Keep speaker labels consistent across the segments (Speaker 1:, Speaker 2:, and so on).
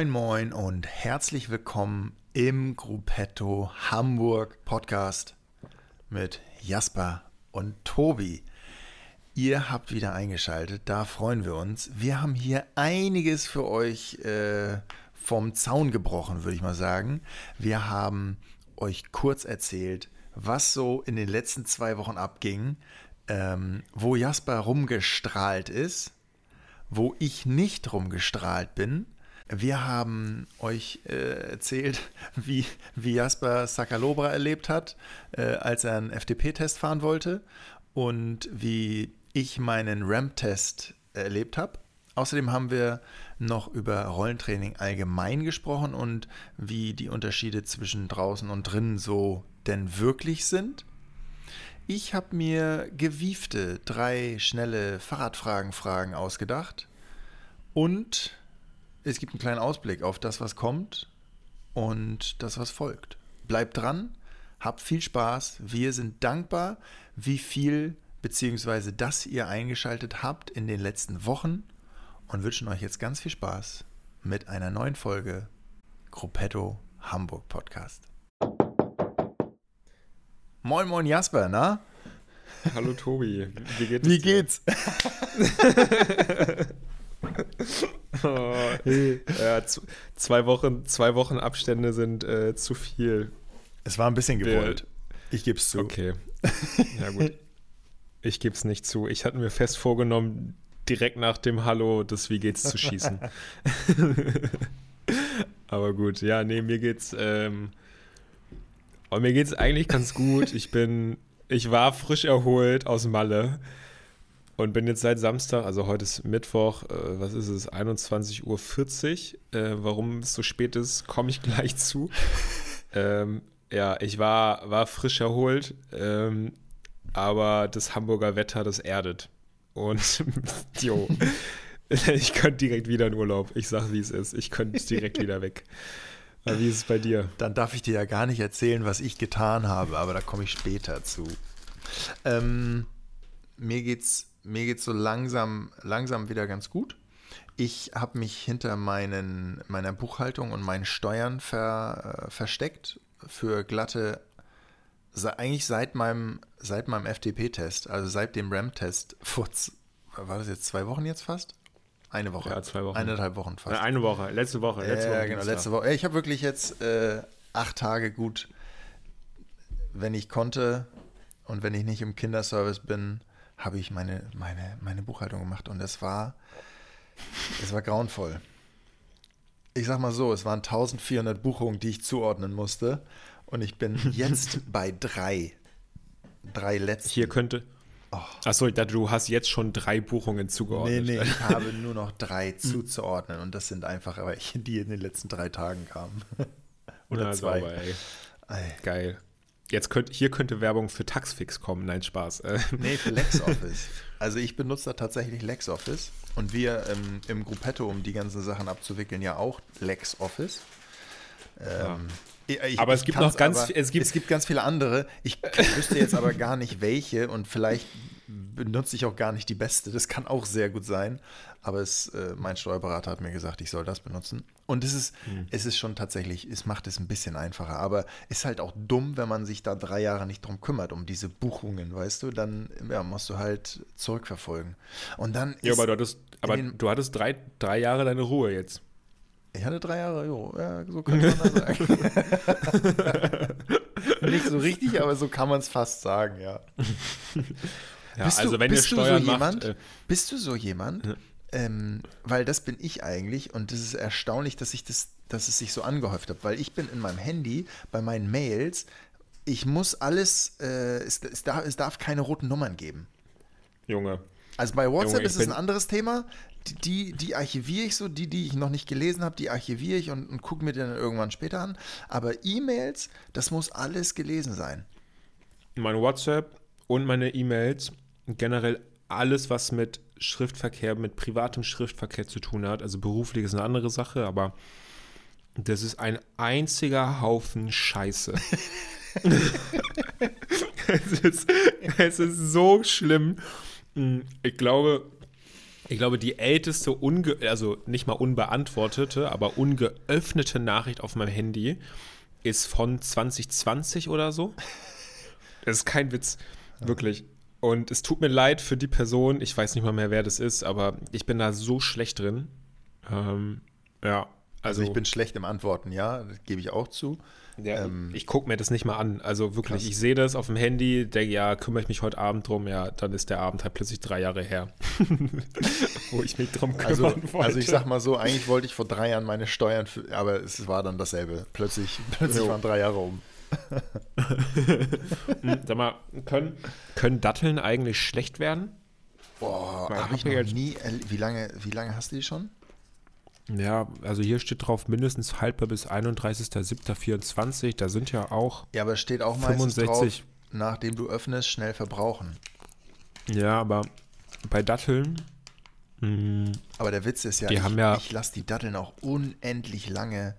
Speaker 1: Moin Moin und herzlich willkommen im Gruppetto Hamburg Podcast mit Jasper und Tobi. Ihr habt wieder eingeschaltet, da freuen wir uns. Wir haben hier einiges für euch äh, vom Zaun gebrochen, würde ich mal sagen. Wir haben euch kurz erzählt, was so in den letzten zwei Wochen abging, ähm, wo Jasper rumgestrahlt ist, wo ich nicht rumgestrahlt bin wir haben euch äh, erzählt, wie, wie Jasper Sakalobra erlebt hat, äh, als er einen FDP-Test fahren wollte und wie ich meinen Ramp-Test erlebt habe. Außerdem haben wir noch über Rollentraining allgemein gesprochen und wie die Unterschiede zwischen draußen und drinnen so denn wirklich sind. Ich habe mir gewiefte drei schnelle Fahrradfragen-Fragen ausgedacht und es gibt einen kleinen Ausblick auf das, was kommt und das, was folgt. Bleibt dran, habt viel Spaß. Wir sind dankbar, wie viel bzw. dass ihr eingeschaltet habt in den letzten Wochen und wünschen euch jetzt ganz viel Spaß mit einer neuen Folge Gruppetto Hamburg Podcast. Moin, moin Jasper, na?
Speaker 2: Hallo Tobi,
Speaker 1: wie geht's? Wie geht's?
Speaker 2: oh, ja, zwei, Wochen, zwei Wochen Abstände sind äh, zu viel.
Speaker 1: Es war ein bisschen gewollt. Ich gebe es zu.
Speaker 2: Okay. Ja, gut. Ich gebe es nicht zu. Ich hatte mir fest vorgenommen, direkt nach dem Hallo das Wie geht's zu schießen. Aber gut, ja, nee, mir geht's. Ähm, oh, mir geht's eigentlich ganz gut. Ich bin, ich war frisch erholt aus Malle. Und bin jetzt seit Samstag, also heute ist Mittwoch, äh, was ist es, 21.40 Uhr. Äh, warum es so spät ist, komme ich gleich zu. ähm, ja, ich war, war frisch erholt, ähm, aber das Hamburger Wetter, das erdet. Und jo, ich könnte direkt wieder in Urlaub. Ich sag, wie es ist. Ich könnte direkt wieder weg. Aber wie ist es bei dir?
Speaker 1: Dann darf ich dir ja gar nicht erzählen, was ich getan habe, aber da komme ich später zu. Ähm, mir geht's mir geht es so langsam, langsam wieder ganz gut. Ich habe mich hinter meinen, meiner Buchhaltung und meinen Steuern ver, äh, versteckt für glatte, eigentlich seit meinem, seit meinem FTP-Test, also seit dem RAM-Test, war das jetzt zwei Wochen jetzt fast? Eine Woche.
Speaker 2: Ja, zwei Wochen.
Speaker 1: Eineinhalb Wochen fast.
Speaker 2: Ja, eine Woche, letzte Woche. Letzte
Speaker 1: ja, Woche genau, letzte Woche. Ich habe wirklich jetzt äh, acht Tage gut, wenn ich konnte und wenn ich nicht im Kinderservice bin, habe ich meine, meine, meine Buchhaltung gemacht und es war, es war grauenvoll. Ich sag mal so, es waren 1400 Buchungen, die ich zuordnen musste und ich bin jetzt bei drei. Drei letzten.
Speaker 2: Hier könnte. Oh. Achso, du hast jetzt schon drei Buchungen zugeordnet.
Speaker 1: Nee, nee, ich habe nur noch drei zuzuordnen und das sind einfach welche, die in den letzten drei Tagen kamen. Oder Na, zwei. Sauber,
Speaker 2: Geil. Jetzt könnt, hier könnte Werbung für Taxfix kommen. Nein, Spaß.
Speaker 1: Äh. Nee, für LexOffice. Also ich benutze da tatsächlich LexOffice und wir ähm, im Gruppetto, um die ganzen Sachen abzuwickeln, ja auch LexOffice.
Speaker 2: Ähm, ja. ich, aber es gibt noch ganz,
Speaker 1: aber, es, gibt, es gibt ganz viele andere. Ich wüsste jetzt aber gar nicht welche und vielleicht benutze ich auch gar nicht die beste. Das kann auch sehr gut sein. Aber es, äh, mein Steuerberater hat mir gesagt, ich soll das benutzen. Und es ist, mhm. es ist schon tatsächlich, es macht es ein bisschen einfacher. Aber ist halt auch dumm, wenn man sich da drei Jahre nicht drum kümmert, um diese Buchungen, weißt du, dann ja, musst du halt zurückverfolgen. Und dann
Speaker 2: Ja, aber du hattest, aber du hattest drei, drei Jahre deine Ruhe jetzt.
Speaker 1: Ich hatte drei Jahre, jo, ja, so könnte man das sagen. Nicht so richtig, aber so kann man es fast sagen, ja.
Speaker 2: ja bist also du, wenn bist ihr Steuern
Speaker 1: so
Speaker 2: jemand,
Speaker 1: äh, bist du so jemand, ja. ähm, weil das bin ich eigentlich und das ist erstaunlich, dass ich das, dass es sich so angehäuft hat, weil ich bin in meinem Handy bei meinen Mails, ich muss alles, äh, es, es, darf, es darf keine roten Nummern geben.
Speaker 2: Junge.
Speaker 1: Also bei WhatsApp Junge, ist es ein anderes Thema die, die archiviere ich so, die, die ich noch nicht gelesen habe, die archiviere ich und, und gucke mir dann irgendwann später an. Aber E-Mails, das muss alles gelesen sein.
Speaker 2: Mein WhatsApp und meine E-Mails, generell alles, was mit Schriftverkehr, mit privatem Schriftverkehr zu tun hat, also beruflich ist eine andere Sache, aber das ist ein einziger Haufen Scheiße. es, ist, es ist so schlimm. Ich glaube, Ich glaube, die älteste, unge also nicht mal unbeantwortete, aber ungeöffnete Nachricht auf meinem Handy ist von 2020 oder so. Das ist kein Witz, wirklich. Und es tut mir leid für die Person, ich weiß nicht mal mehr, wer das ist, aber ich bin da so schlecht drin. Ähm, ja,
Speaker 1: also, also, ich bin schlecht im Antworten, ja, das gebe ich auch zu.
Speaker 2: Ja, ähm, ich gucke mir das nicht mal an. Also wirklich, krass. ich sehe das auf dem Handy, denke, ja, kümmere ich mich heute Abend drum, ja, dann ist der Abend halt plötzlich drei Jahre her, wo ich mich drum
Speaker 1: also, kümmern also, wollte. Also ich sag mal so, eigentlich wollte ich vor drei Jahren meine Steuern, aber es war dann dasselbe. Plötzlich, plötzlich waren drei Jahre um.
Speaker 2: Sag mal, können, können Datteln eigentlich schlecht werden?
Speaker 1: Boah, habe ich noch nie. Wie lange, wie lange hast du die schon?
Speaker 2: Ja, also hier steht drauf mindestens haltbar bis 31.07.24. Da sind ja auch.
Speaker 1: Ja, aber steht auch meistens 65. drauf, nachdem du öffnest, schnell verbrauchen.
Speaker 2: Ja, aber bei Datteln.
Speaker 1: Mh, hm, aber der Witz ist ja,
Speaker 2: die ich, haben ja
Speaker 1: ich lasse die Datteln auch unendlich lange.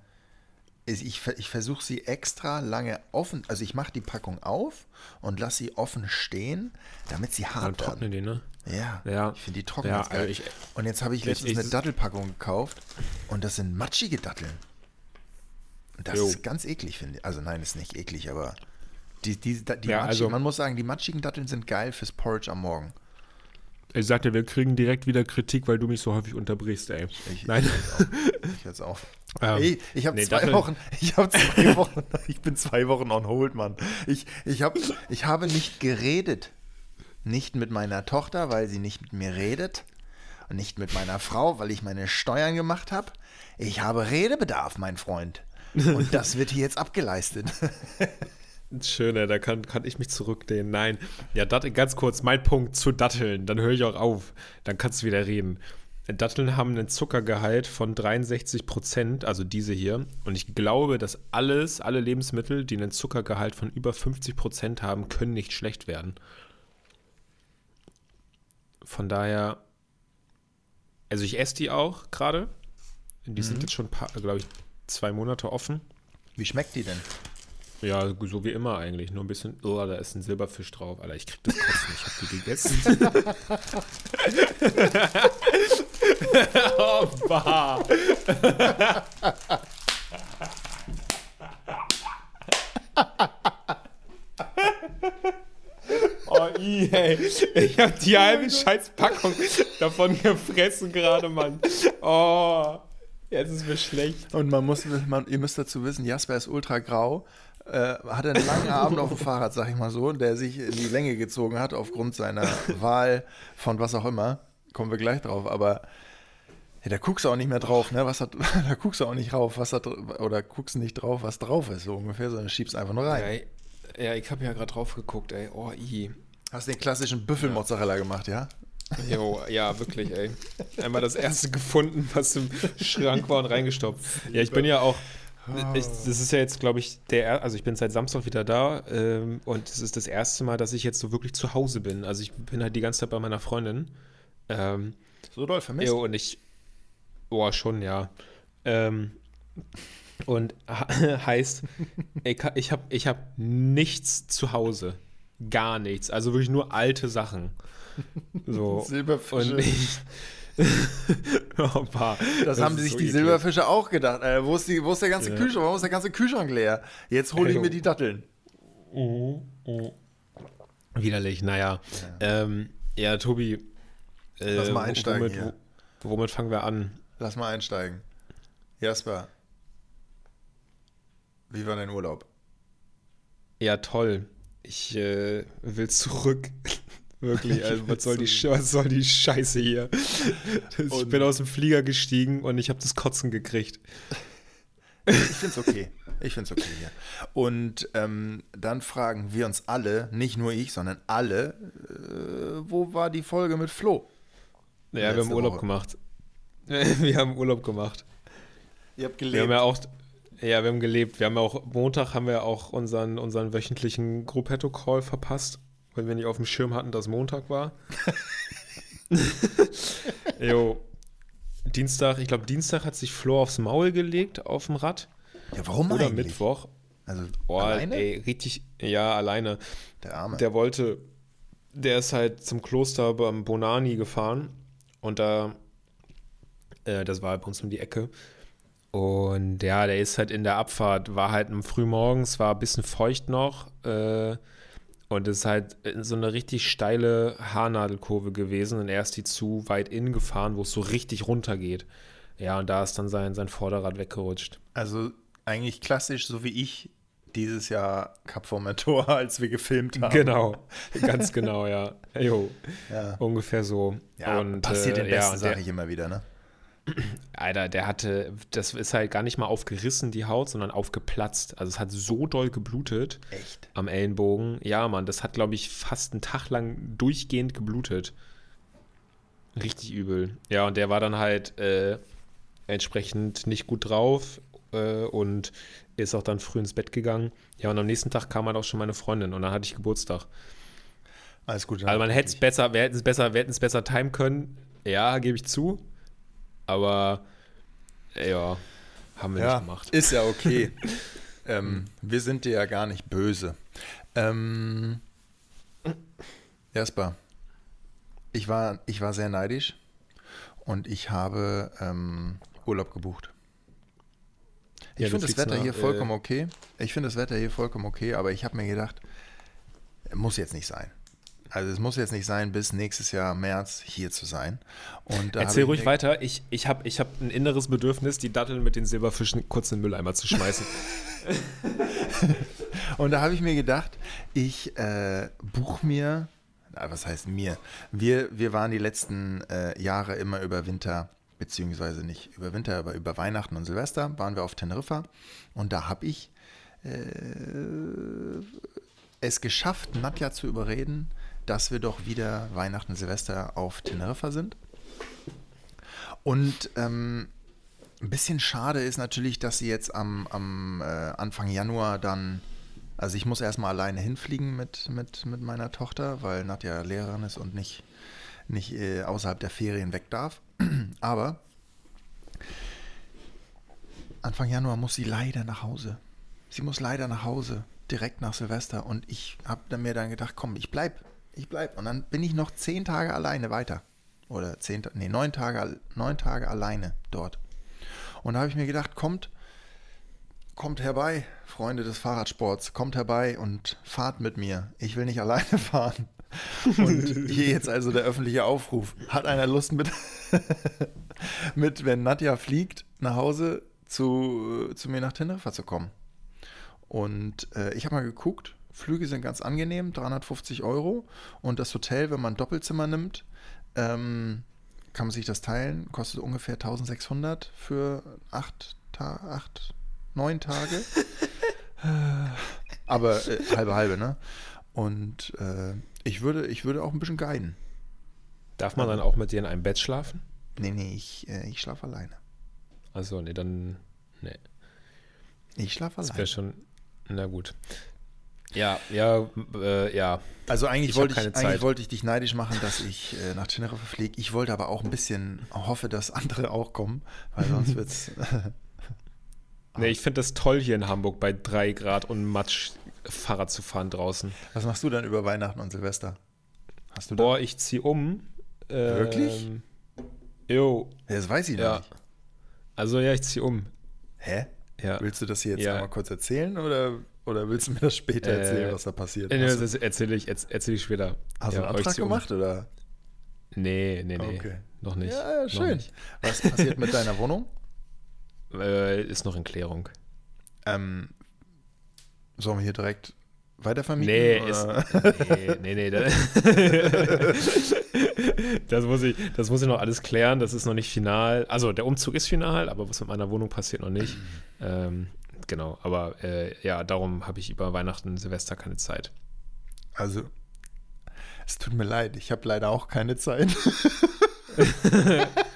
Speaker 1: Ich, ich versuche sie extra lange offen, also ich mache die Packung auf und lasse sie offen stehen, damit sie hart
Speaker 2: Dann trocknen
Speaker 1: werden.
Speaker 2: die, ne?
Speaker 1: Ja,
Speaker 2: ja.
Speaker 1: ich finde die trocken
Speaker 2: ja, geil. Ich,
Speaker 1: und jetzt habe ich letztens eine Dattelpackung gekauft und das sind matschige Datteln. Das jo. ist ganz eklig, finde ich. Also nein, ist nicht eklig, aber die, die, die, ja, also, man muss sagen, die matschigen Datteln sind geil fürs Porridge am Morgen.
Speaker 2: Ich sagte, wir kriegen direkt wieder Kritik, weil du mich so häufig unterbrichst, ey.
Speaker 1: Ich, Nein. Ich jetzt auch. Ähm, hey, ich habe nee, zwei. Wochen, ich habe zwei Wochen, ich bin zwei Wochen on hold, Mann. Ich, ich, hab, ich habe nicht geredet nicht mit meiner Tochter, weil sie nicht mit mir redet. Und nicht mit meiner Frau, weil ich meine Steuern gemacht habe. Ich habe Redebedarf, mein Freund. Und das wird hier jetzt abgeleistet.
Speaker 2: Schöner, da kann, kann ich mich zurücklehnen. Nein. Ja, dat, ganz kurz, mein Punkt zu Datteln. Dann höre ich auch auf. Dann kannst du wieder reden. Datteln haben einen Zuckergehalt von 63 Prozent, also diese hier. Und ich glaube, dass alles, alle Lebensmittel, die einen Zuckergehalt von über 50 Prozent haben, können nicht schlecht werden. Von daher, also ich esse die auch gerade. Die mhm. sind jetzt schon, glaube ich, zwei Monate offen.
Speaker 1: Wie schmeckt die denn?
Speaker 2: Ja, so wie immer eigentlich. Nur ein bisschen, oh, da ist ein Silberfisch drauf. Alter, ich krieg das Kotzen. Ich hab die gegessen. oh, bah. Oh, i, ey. Ich hab die halbe Scheißpackung davon gefressen gerade, Mann. Oh, jetzt ist mir schlecht.
Speaker 1: Und man muss, man, ihr müsst dazu wissen, Jasper ist ultra grau. Äh, hatte einen langen Abend auf dem Fahrrad, sag ich mal so, der sich in die Länge gezogen hat aufgrund seiner Wahl von was auch immer. Kommen wir gleich drauf, aber ja, da guckst du auch nicht mehr drauf, ne? Was hat, da guckst du auch nicht drauf, was hat, oder guckst nicht drauf, was drauf ist, so ungefähr, sondern schiebst einfach nur rein.
Speaker 2: Ja, ja, ich habe ja gerade drauf geguckt, ey. Oh, i.
Speaker 1: Hast den klassischen Büffelmozzarella ja. gemacht, ja?
Speaker 2: Jo, ja, wirklich, ey. Einmal das erste gefunden, was im Schrank war und reingestopft. Ja, ich bin ja auch. Ich, das ist ja jetzt, glaube ich, der, also ich bin seit Samstag wieder da ähm, und es ist das erste Mal, dass ich jetzt so wirklich zu Hause bin. Also ich bin halt die ganze Zeit bei meiner Freundin. Ähm,
Speaker 1: so doll vermisst?
Speaker 2: Jo, und ich, boah, schon, ja. Ähm, und heißt, ich habe ich hab nichts zu Hause. Gar nichts. Also wirklich nur alte Sachen. So.
Speaker 1: Silberfische.
Speaker 2: Und ich,
Speaker 1: oh, das, das, haben sich so die eklig. Silberfische auch gedacht. Äh, wo, ist die, wo ist der ganze ja. Kühlschrank? Warum ist der ganze Kühlschrank leer? Jetzt hole ich mir die Datteln.
Speaker 2: Mhm. Mhm. Widerlich, naja. Ja, ähm, ja Tobi.
Speaker 1: Äh, Lass mal einsteigen.
Speaker 2: Womit, womit fangen wir an?
Speaker 1: Lass mal einsteigen. Jasper, wie war dein Urlaub?
Speaker 2: Ja, toll. Ich äh, will zurück. Wirklich, also was soll, die, was soll die Scheiße hier? ich und bin aus dem Flieger gestiegen und ich habe das Kotzen gekriegt.
Speaker 1: Ich finde es okay. Ich finde es okay hier. Und ähm, dann fragen wir uns alle, nicht nur ich, sondern alle, äh, wo war die Folge mit Flo?
Speaker 2: Ja, wir haben Urlaub Woche. gemacht. wir haben Urlaub gemacht.
Speaker 1: Ihr habt gelebt.
Speaker 2: Wir haben ja auch, ja, wir haben gelebt. Wir haben auch, Montag haben wir auch unseren, unseren wöchentlichen Gruppetto-Call verpasst, weil wir nicht auf dem Schirm hatten, dass Montag war. jo. Dienstag, ich glaube, Dienstag hat sich Flo aufs Maul gelegt auf dem Rad.
Speaker 1: Ja, warum
Speaker 2: Oder
Speaker 1: eigentlich?
Speaker 2: Mittwoch.
Speaker 1: Also
Speaker 2: oh, alleine? Ey, richtig, ja, alleine.
Speaker 1: Der Arme.
Speaker 2: Der wollte, der ist halt zum Kloster beim Bonani gefahren Und da, äh, das war bei uns um die Ecke. Und ja, der ist halt in der Abfahrt, war halt am Frühmorgens, war ein bisschen feucht noch. Äh, und es ist halt so eine richtig steile Haarnadelkurve gewesen. Und er ist die zu weit innen gefahren, wo es so richtig runter geht. Ja, und da ist dann sein, sein Vorderrad weggerutscht.
Speaker 1: Also eigentlich klassisch, so wie ich dieses Jahr Cup Formentor, als wir gefilmt haben.
Speaker 2: Genau, ganz genau, ja. Jo,
Speaker 1: Ja,
Speaker 2: ungefähr so.
Speaker 1: ja
Speaker 2: und,
Speaker 1: passiert
Speaker 2: äh,
Speaker 1: den
Speaker 2: ja,
Speaker 1: Besten,
Speaker 2: und
Speaker 1: sage ich immer wieder, ne?
Speaker 2: Alter, der hatte, das ist halt gar nicht mal aufgerissen, die Haut, sondern aufgeplatzt. Also es hat so doll geblutet
Speaker 1: Echt?
Speaker 2: am Ellenbogen. Ja, Mann, das hat, glaube ich, fast einen Tag lang durchgehend geblutet. Richtig übel. Ja, und der war dann halt äh, entsprechend nicht gut drauf äh, und ist auch dann früh ins Bett gegangen. Ja, und am nächsten Tag kam halt auch schon meine Freundin und dann hatte ich Geburtstag.
Speaker 1: Alles gut.
Speaker 2: Also man hätte es besser, wir hätten es besser, wir hätten es besser timen können. Ja, gebe ich zu. Aber ja, haben wir
Speaker 1: ja,
Speaker 2: nicht gemacht.
Speaker 1: Ist ja okay. ähm, wir sind dir ja gar nicht böse. Ähm, Jasper, ich war, ich war sehr neidisch und ich habe ähm, Urlaub gebucht. Ich
Speaker 2: Ja,
Speaker 1: finde das Wetter
Speaker 2: nach,
Speaker 1: hier vollkommen
Speaker 2: äh,
Speaker 1: okay. Ich finde das Wetter hier vollkommen okay, aber ich habe mir gedacht, muss jetzt nicht sein. Also es muss jetzt nicht sein, bis nächstes Jahr März hier zu sein.
Speaker 2: Erzähl ruhig weiter. Ich, ich habe ich hab ein inneres Bedürfnis, die Datteln mit den Silberfischen kurz in den Mülleimer zu schmeißen.
Speaker 1: Und da habe ich mir gedacht, ich äh, buche mir, was heißt mir? Wir, wir waren die letzten äh, Jahre immer über Winter, beziehungsweise nicht über Winter, aber über Weihnachten und Silvester waren wir auf Teneriffa. Und da habe ich äh, es geschafft, Nadja zu überreden, dass wir doch wieder Weihnachten, Silvester auf Teneriffa sind. Und ähm, ein bisschen schade ist natürlich, dass sie jetzt am, am äh, Anfang Januar dann, also ich muss erstmal alleine hinfliegen mit, mit, mit meiner Tochter, weil Nadja Lehrerin ist und nicht, nicht äh, außerhalb der Ferien weg darf. Aber Anfang Januar muss sie leider nach Hause. Sie muss leider nach Hause, direkt nach Silvester. Und ich habe mir dann gedacht, komm, ich bleib, ich bleib. Und dann bin ich noch zehn Tage alleine weiter. Oder zehn, nee, neun Tage, neun Tage alleine dort. Und da habe ich mir gedacht, kommt, kommt herbei, Freunde des Fahrradsports, kommt herbei und fahrt mit mir. Ich will nicht alleine fahren. Und hier jetzt also der öffentliche Aufruf. Hat einer Lust mit, mit wenn Nadja fliegt, nach Hause zu, zu mir nach Teneriffa zu kommen? Und äh, ich habe mal geguckt, Flüge sind ganz angenehm, 350 Euro. Und das Hotel, wenn man Doppelzimmer nimmt, ähm, kann man sich das teilen, kostet ungefähr 1600 für acht, Ta acht neun Tage. Aber äh, halbe, halbe, ne? Und äh, ich, würde, ich würde auch ein bisschen guiden.
Speaker 2: Darf man dann auch mit dir in einem Bett schlafen?
Speaker 1: Nee, nee, ich, äh, ich schlafe alleine.
Speaker 2: Also, nee, dann. Nee.
Speaker 1: Ich schlafe
Speaker 2: Das wäre
Speaker 1: alleine.
Speaker 2: schon. Na gut. Ja, ja, äh, ja.
Speaker 1: Also eigentlich
Speaker 2: Ich
Speaker 1: wollte ich, eigentlich wollte ich dich neidisch machen, dass ich äh, nach Teneriffa fliege. Ich wollte aber auch ein bisschen hoffe, dass andere auch kommen, weil sonst wird's.
Speaker 2: Nee, ich finde das toll hier in Hamburg bei 3 Grad und Matsch Fahrrad zu fahren draußen.
Speaker 1: Was machst du dann über Weihnachten und Silvester? Hast du da?
Speaker 2: Boah, ich zieh um.
Speaker 1: Wirklich?
Speaker 2: Ähm, Jo,
Speaker 1: Ja, Das weiß ich
Speaker 2: ja.
Speaker 1: nicht.
Speaker 2: Also ja, ich zieh um.
Speaker 1: Hä?
Speaker 2: Ja.
Speaker 1: Willst du das hier jetzt
Speaker 2: Ja.
Speaker 1: einmal kurz erzählen oder, oder willst du mir das später
Speaker 2: Äh,
Speaker 1: erzählen, was da passiert?
Speaker 2: Äh, nee,
Speaker 1: Hast du,
Speaker 2: das erzähle ich, erz- erzähl ich später.
Speaker 1: hast
Speaker 2: Ja,
Speaker 1: du einen Antrag
Speaker 2: um.
Speaker 1: gemacht oder?
Speaker 2: Nee, nee, nee.
Speaker 1: Okay.
Speaker 2: Noch nicht.
Speaker 1: Ja, schön.
Speaker 2: nicht.
Speaker 1: Was passiert mit deiner Wohnung?
Speaker 2: Äh, ist noch in Klärung.
Speaker 1: Ähm, sollen wir hier direkt weitervermieten?
Speaker 2: Nee,
Speaker 1: oder?
Speaker 2: ist, nee, nee, nee. Das, das, muss ich, das muss ich noch alles klären. Das ist noch nicht final. Also der Umzug ist final, aber was mit meiner Wohnung passiert noch nicht. Ähm, genau, aber äh, ja, darum habe ich über Weihnachten, Silvester keine Zeit.
Speaker 1: Also, es tut mir leid, ich habe leider auch keine Zeit.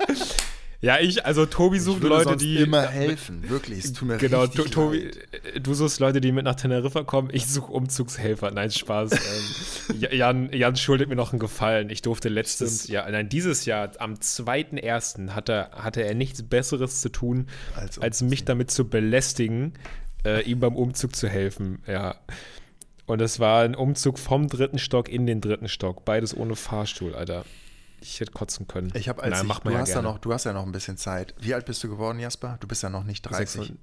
Speaker 2: Ja, ich, also Tobi sucht Leute, die.
Speaker 1: immer helfen, wirklich. Es tut mir
Speaker 2: Genau, to, Tobi,
Speaker 1: leid.
Speaker 2: du suchst Leute, die mit nach Teneriffa kommen. Ich suche Umzugshelfer. Nein, Spaß. ähm, Jan, Jan schuldet mir noch einen Gefallen. Ich durfte letztes
Speaker 1: Stimmt.
Speaker 2: Jahr, nein, dieses Jahr, am 2.1. hatte, hatte er nichts Besseres zu tun,
Speaker 1: Als
Speaker 2: als mich damit zu belästigen, äh, ihm beim Umzug zu helfen. Ja. Und es war ein Umzug vom dritten Stock in den dritten Stock. Beides ohne Fahrstuhl, Alter. Ich hätte kotzen können.
Speaker 1: Ich habe als
Speaker 2: Nein,
Speaker 1: ich,
Speaker 2: macht man
Speaker 1: du
Speaker 2: ja
Speaker 1: hast ja
Speaker 2: gerne.
Speaker 1: noch, du hast ja noch ein bisschen Zeit. Wie alt bist du geworden, Jasper? Du bist ja noch nicht 30.
Speaker 2: Sechs-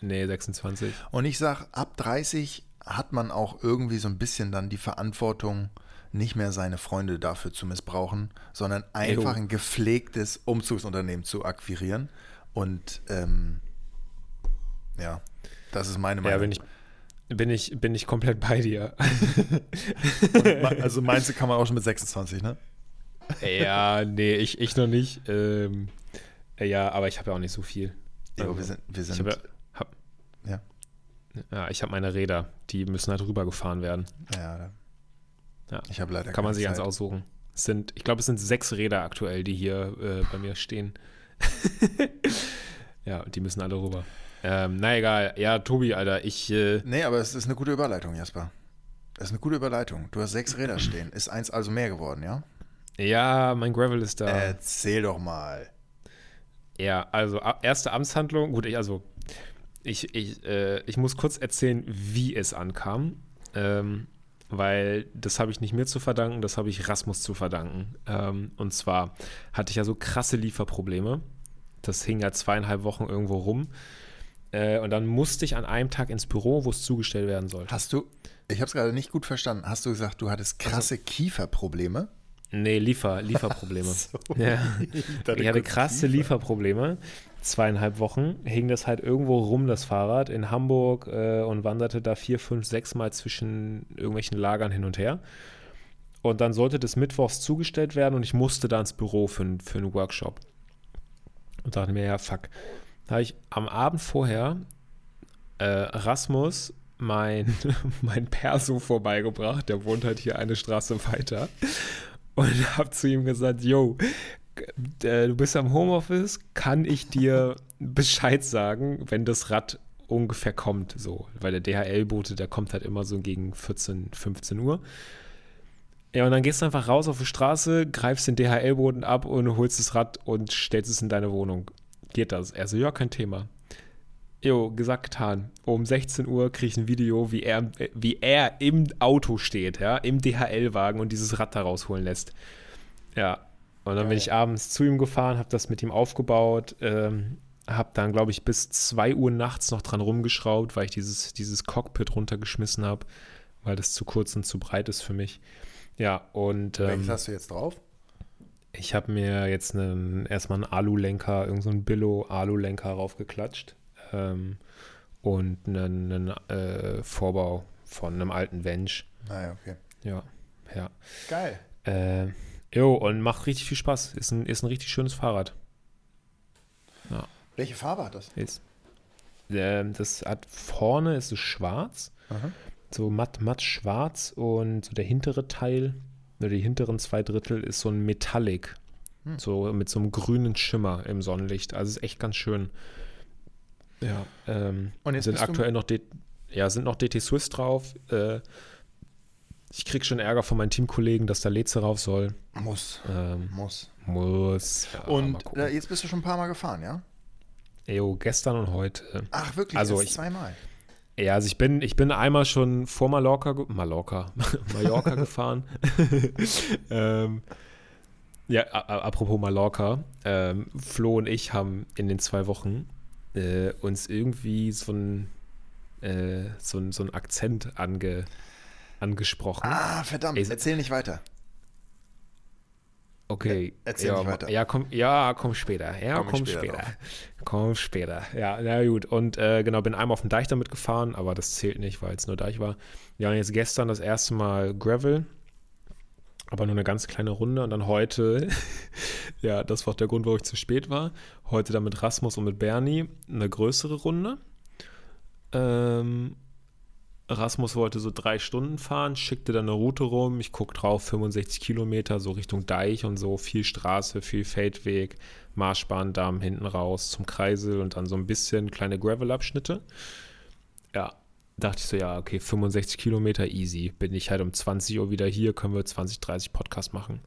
Speaker 2: Nee, 26.
Speaker 1: Und ich sag, ab 30 hat man auch irgendwie so ein bisschen dann die Verantwortung, nicht mehr seine Freunde dafür zu missbrauchen, sondern einfach ein gepflegtes Umzugsunternehmen zu akquirieren. Und ähm, ja, das ist meine
Speaker 2: Ja,
Speaker 1: Meinung.
Speaker 2: bin ich, bin ich, bin ich komplett bei dir.
Speaker 1: Also meinst du, kann man auch schon mit 26, ne?
Speaker 2: Ja, nee, ich, ich noch nicht. Ähm, äh, ja, aber ich habe ja auch nicht so viel.
Speaker 1: Jo,
Speaker 2: Also,
Speaker 1: wir sind, wir
Speaker 2: ich
Speaker 1: sind,
Speaker 2: habe ja, hab,
Speaker 1: ja,
Speaker 2: ja, ich habe meine Räder, die müssen halt rübergefahren werden.
Speaker 1: ja, da-
Speaker 2: Ja.
Speaker 1: ich habe leider
Speaker 2: Kann man sich ganz aussuchen. Es sind, ich glaube, es sind sechs Räder aktuell, die hier äh, bei mir stehen. ja, die müssen alle rüber. Ähm, na egal. Ja, Tobi, Alter, ich. Äh,
Speaker 1: Nee, aber es ist eine gute Überleitung, Jasper. Es ist eine gute Überleitung. Du hast sechs Räder stehen. Ist eins also mehr geworden, ja?
Speaker 2: Ja, mein Gravel ist da.
Speaker 1: Erzähl doch mal.
Speaker 2: Ja, also erste Amtshandlung. Gut, ich, also ich, ich, äh, ich muss kurz erzählen, wie es ankam. Ähm, weil das habe ich nicht mir zu verdanken, das habe ich Rasmus zu verdanken. Ähm, und zwar hatte ich ja so krasse Lieferprobleme. Das hing ja zweieinhalb Wochen irgendwo rum. Äh, und dann musste ich an einem Tag ins Büro, wo es zugestellt werden sollte.
Speaker 1: Hast du, ich habe es gerade nicht gut verstanden, hast du gesagt, du hattest krasse Kieferprobleme?
Speaker 2: Nee, Liefer, Lieferprobleme.
Speaker 1: So.
Speaker 2: Ja. Ich hatte krasse. Lieferprobleme. Zweieinhalb Wochen hing das halt irgendwo rum, das Fahrrad, in Hamburg äh, und wanderte da vier, fünf, sechs Mal zwischen irgendwelchen Lagern hin und her. Und dann sollte das mittwochs zugestellt werden und ich musste da ins Büro für, für einen Workshop. Und dachte mir, ja, fuck. Da habe ich am Abend vorher äh, Rasmus mein, mein Perso vorbeigebracht. Der wohnt halt hier eine Straße weiter. Und habe zu ihm gesagt, yo, äh, du bist am Homeoffice, kann ich dir Bescheid sagen, wenn das Rad ungefähr kommt, so. Weil der DHL-Bote, der kommt halt immer so gegen 14, 15 Uhr. Ja, und dann gehst du einfach raus auf die Straße, greifst den DHL-Boten ab und holst das Rad und stellst es in deine Wohnung. Geht das? Er so, ja, kein Thema. Jo, gesagt, getan. Um 16 Uhr kriege ich ein Video, wie er, äh, wie er im Auto steht, ja, im DHL-Wagen und dieses Rad da rausholen lässt. Ja, und dann bin
Speaker 1: Geil.
Speaker 2: ich abends zu ihm gefahren, habe das mit ihm aufgebaut, ähm, habe dann, glaube ich, bis 2 Uhr nachts noch dran rumgeschraubt, weil ich dieses, dieses Cockpit runtergeschmissen habe, weil das zu kurz und zu breit ist für mich. Ja, und ähm,
Speaker 1: Welches hast du jetzt drauf?
Speaker 2: ich habe mir jetzt einen, erstmal einen Alulenker, irgendeinen so Billo-Alulenker raufgeklatscht ähm, und einen, einen äh, Vorbau von einem alten Wench.
Speaker 1: Naja, okay.
Speaker 2: Ja, ja.
Speaker 1: Geil.
Speaker 2: Äh, jo, und macht richtig viel Spaß. Ist ein, ist ein richtig schönes Fahrrad.
Speaker 1: Welche Farbe hat das?
Speaker 2: Ist, ähm, das hat vorne ist es schwarz,
Speaker 1: Aha.
Speaker 2: so matt, matt schwarz und so der hintere Teil, oder die hinteren zwei Drittel ist so ein Metallic.
Speaker 1: Hm.
Speaker 2: So mit so einem grünen Schimmer im Sonnenlicht. Also ist echt ganz schön. Ja, ähm,
Speaker 1: Und jetzt
Speaker 2: sind aktuell noch, D ja, sind noch DT Swiss drauf. Äh, ich krieg schon Ärger von meinen Teamkollegen, dass da Leze rauf soll.
Speaker 1: Muss.
Speaker 2: Ähm,
Speaker 1: Muss.
Speaker 2: muss. Ja,
Speaker 1: Und äh, jetzt bist du schon ein paar Mal gefahren, ja?
Speaker 2: Jo, gestern und heute.
Speaker 1: Ach, wirklich?
Speaker 2: Also ich-
Speaker 1: zweimal.
Speaker 2: Ja, also ich bin, ich bin einmal schon vor Mallorca, Mallorca, Mallorca gefahren. ähm, ja, apropos Mallorca, ähm, Flo und ich haben in den zwei Wochen äh, uns irgendwie so ein, äh, so ein, so ein Akzent ange, angesprochen.
Speaker 1: Ah, verdammt.
Speaker 2: Ey,
Speaker 1: Erzähl nicht weiter.
Speaker 2: Okay.
Speaker 1: erzähl
Speaker 2: ja,
Speaker 1: nicht weiter.
Speaker 2: Ja, komm, ja, komm später. Ja,
Speaker 1: Komm
Speaker 2: komm,
Speaker 1: später
Speaker 2: später. Komm später. Ja, na gut. Und äh, genau, bin einmal auf dem Deich damit gefahren, aber das zählt nicht, weil es nur Deich war. Ja, und jetzt gestern das erste Mal Gravel, aber nur eine ganz kleine Runde. Und dann heute, ja, das war auch der Grund, warum ich zu spät war. Heute dann mit Rasmus und mit Bernie eine größere Runde. Ähm, Rasmus wollte so drei Stunden fahren, schickte dann eine Route rum. Ich gucke drauf, 65 Kilometer, so Richtung Deich und so. Viel Straße, viel Feldweg, Marschbahndamm hinten raus zum Kreisel und dann so ein bisschen kleine Gravel-Abschnitte. Ja, dachte ich so, ja, okay, 65 Kilometer easy. Bin ich halt um 20 Uhr wieder hier, können wir 20, 30 Podcast machen.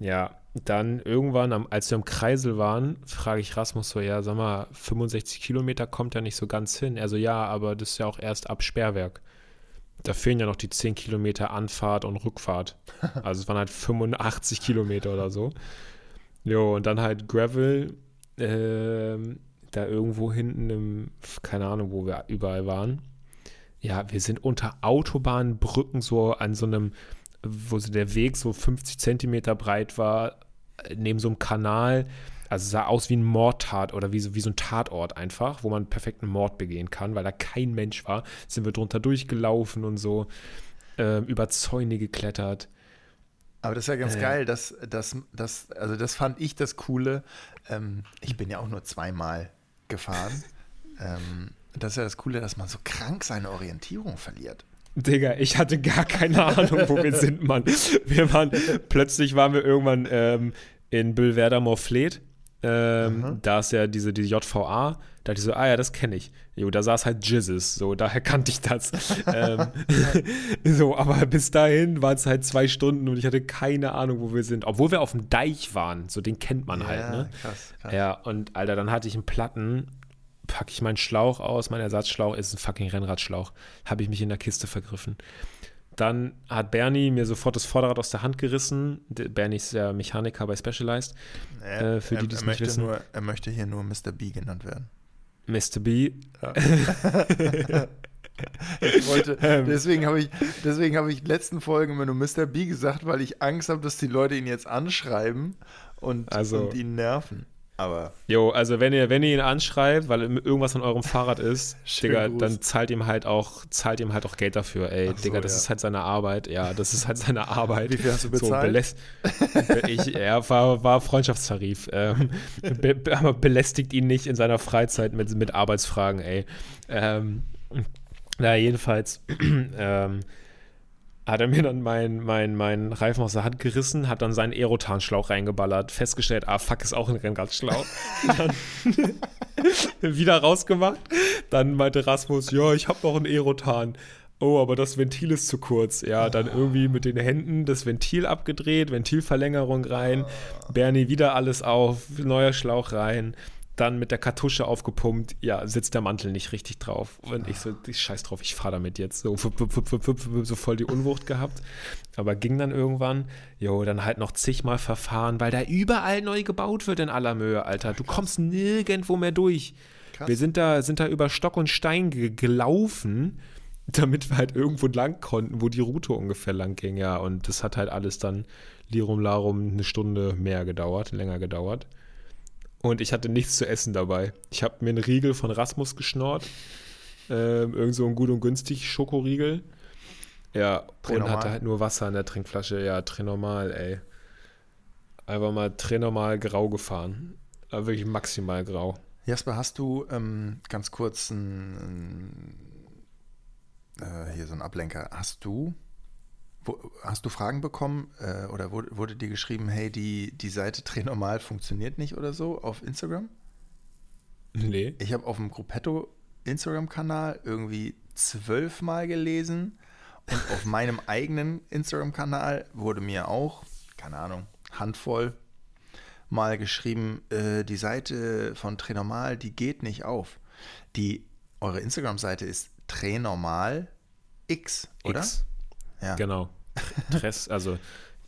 Speaker 2: Ja, dann irgendwann, am, als wir am Kreisel waren, frage ich Rasmus so, ja, sag mal, 65 Kilometer kommt ja nicht so ganz hin. Er so, ja, aber das ist ja auch erst ab Sperrwerk. da fehlen ja noch die 10 Kilometer Anfahrt und Rückfahrt. Also es waren halt 85 Kilometer oder so. Jo, und dann halt Gravel, ähm, da irgendwo hinten im, keine Ahnung, wo wir überall waren. Ja, wir sind unter Autobahnbrücken so an so einem, wo der Weg so 50 Zentimeter breit war, neben so einem Kanal. Also sah aus wie ein Mordtat oder wie so, wie so ein Tatort einfach, wo man perfekt einen Mord begehen kann, weil da kein Mensch war. Sind wir drunter durchgelaufen und so, äh, über Zäune geklettert.
Speaker 1: Aber das ist ja ganz äh, geil, dass das, das, also das fand ich das Coole. Ähm, ich bin ja auch nur zweimal gefahren. ähm, das ist ja das Coole, dass man so krank seine Orientierung verliert.
Speaker 2: Digga, ich hatte gar keine Ahnung, wo wir sind, Mann. Wir waren, plötzlich waren wir irgendwann ähm, in Bülwerder Morfleet. Ähm, mhm. Da ist ja diese, die JVA. Da dachte ich so, ah ja, das kenne ich. Jo, da saß halt Jizzes, so, daher kannte ich das. ähm, so, aber bis dahin waren es halt zwei Stunden und ich hatte keine Ahnung, wo wir sind. Obwohl wir auf dem Deich waren, so den kennt man halt, ja, halt, ne? Krass, krass. Ja, und Alter, dann hatte ich einen Platten packe ich meinen Schlauch aus, mein Ersatzschlauch ist ein fucking Rennradschlauch. Habe ich mich in der Kiste vergriffen. Dann hat Bernie mir sofort das Vorderrad aus der Hand gerissen. Bernie ist ja Mechaniker bei Specialized.
Speaker 1: Äh, für die, die es nicht wissen. Nur, er möchte hier nur Mr. B genannt werden.
Speaker 2: Mr. B. Ja.
Speaker 1: wollte, ähm. deswegen habe ich, deswegen habe ich letzten Folgen immer nur Mr. B gesagt, weil ich Angst habe, dass die Leute ihn jetzt anschreiben und, also, und ihn nerven. Aber.
Speaker 2: Jo, also wenn ihr, wenn ihr ihn anschreibt, weil irgendwas an eurem Fahrrad ist, Digga, Gruß. dann zahlt ihm halt auch, zahlt ihm halt auch Geld dafür, ey. So, Digga, das ja. ist halt seine Arbeit. Ja, das ist halt seine Arbeit.
Speaker 1: Wie viel hast du bezahlt?
Speaker 2: So, ich, er war, war Freundschaftstarif. Ähm, be aber belästigt ihn nicht in seiner Freizeit mit, mit Arbeitsfragen, ey. Ähm, na, jedenfalls, ähm, hat er mir dann meinen mein, mein Reifen aus der Hand gerissen, hat dann seinen Aerotan-Schlauch reingeballert, festgestellt, ah, fuck, ist auch ein Rennradschlauch. dann wieder rausgemacht. Dann meinte Rasmus, ja, ich habe noch einen Aerotan. Oh, aber das Ventil ist zu kurz. Ja, dann irgendwie mit den Händen das Ventil abgedreht, Ventilverlängerung rein, Bernie wieder alles auf, neuer Schlauch rein dann mit der Kartusche aufgepumpt, ja, sitzt der Mantel nicht richtig drauf. Und ich so, ich scheiß drauf, ich fahre damit jetzt. So, so voll die Unwucht gehabt. Aber ging dann irgendwann, jo, dann halt noch zigmal verfahren, weil da überall neu gebaut wird in aller Mühe, Alter. Du kommst nirgendwo mehr durch. Krass. Wir sind da, sind da über Stock und Stein gelaufen, damit wir halt irgendwo lang konnten, wo die Route ungefähr lang ging, ja. Und das hat halt alles dann Lirum Larum eine Stunde mehr gedauert, länger gedauert. Und ich hatte nichts zu essen dabei. Ich habe mir einen Riegel von Rasmus geschnort. Ähm, irgend so ein gut und günstig Schokoriegel. Ja, Trenormal. und hatte halt nur Wasser in der Trinkflasche. Ja, Trenormal, ey. Einfach mal Trenormal grau gefahren. Aber wirklich maximal grau.
Speaker 1: Jasper, hast du ähm, ganz kurz ein, ein, äh, hier so einen Ablenker. Hast du hast du Fragen bekommen äh, oder wurde, wurde, dir geschrieben, hey, die, die Seite Drehnormal funktioniert nicht oder so auf Instagram?
Speaker 2: Nee.
Speaker 1: Ich habe auf dem Gruppetto Instagram-Kanal irgendwie zwölfmal gelesen und auf meinem eigenen Instagram-Kanal wurde mir auch, keine Ahnung, Handvoll mal geschrieben, äh, die Seite von Trenormal, die geht nicht auf. Die, eure Instagram-Seite ist Trenormal X, oder? X.
Speaker 2: Ja. Genau. Tres, also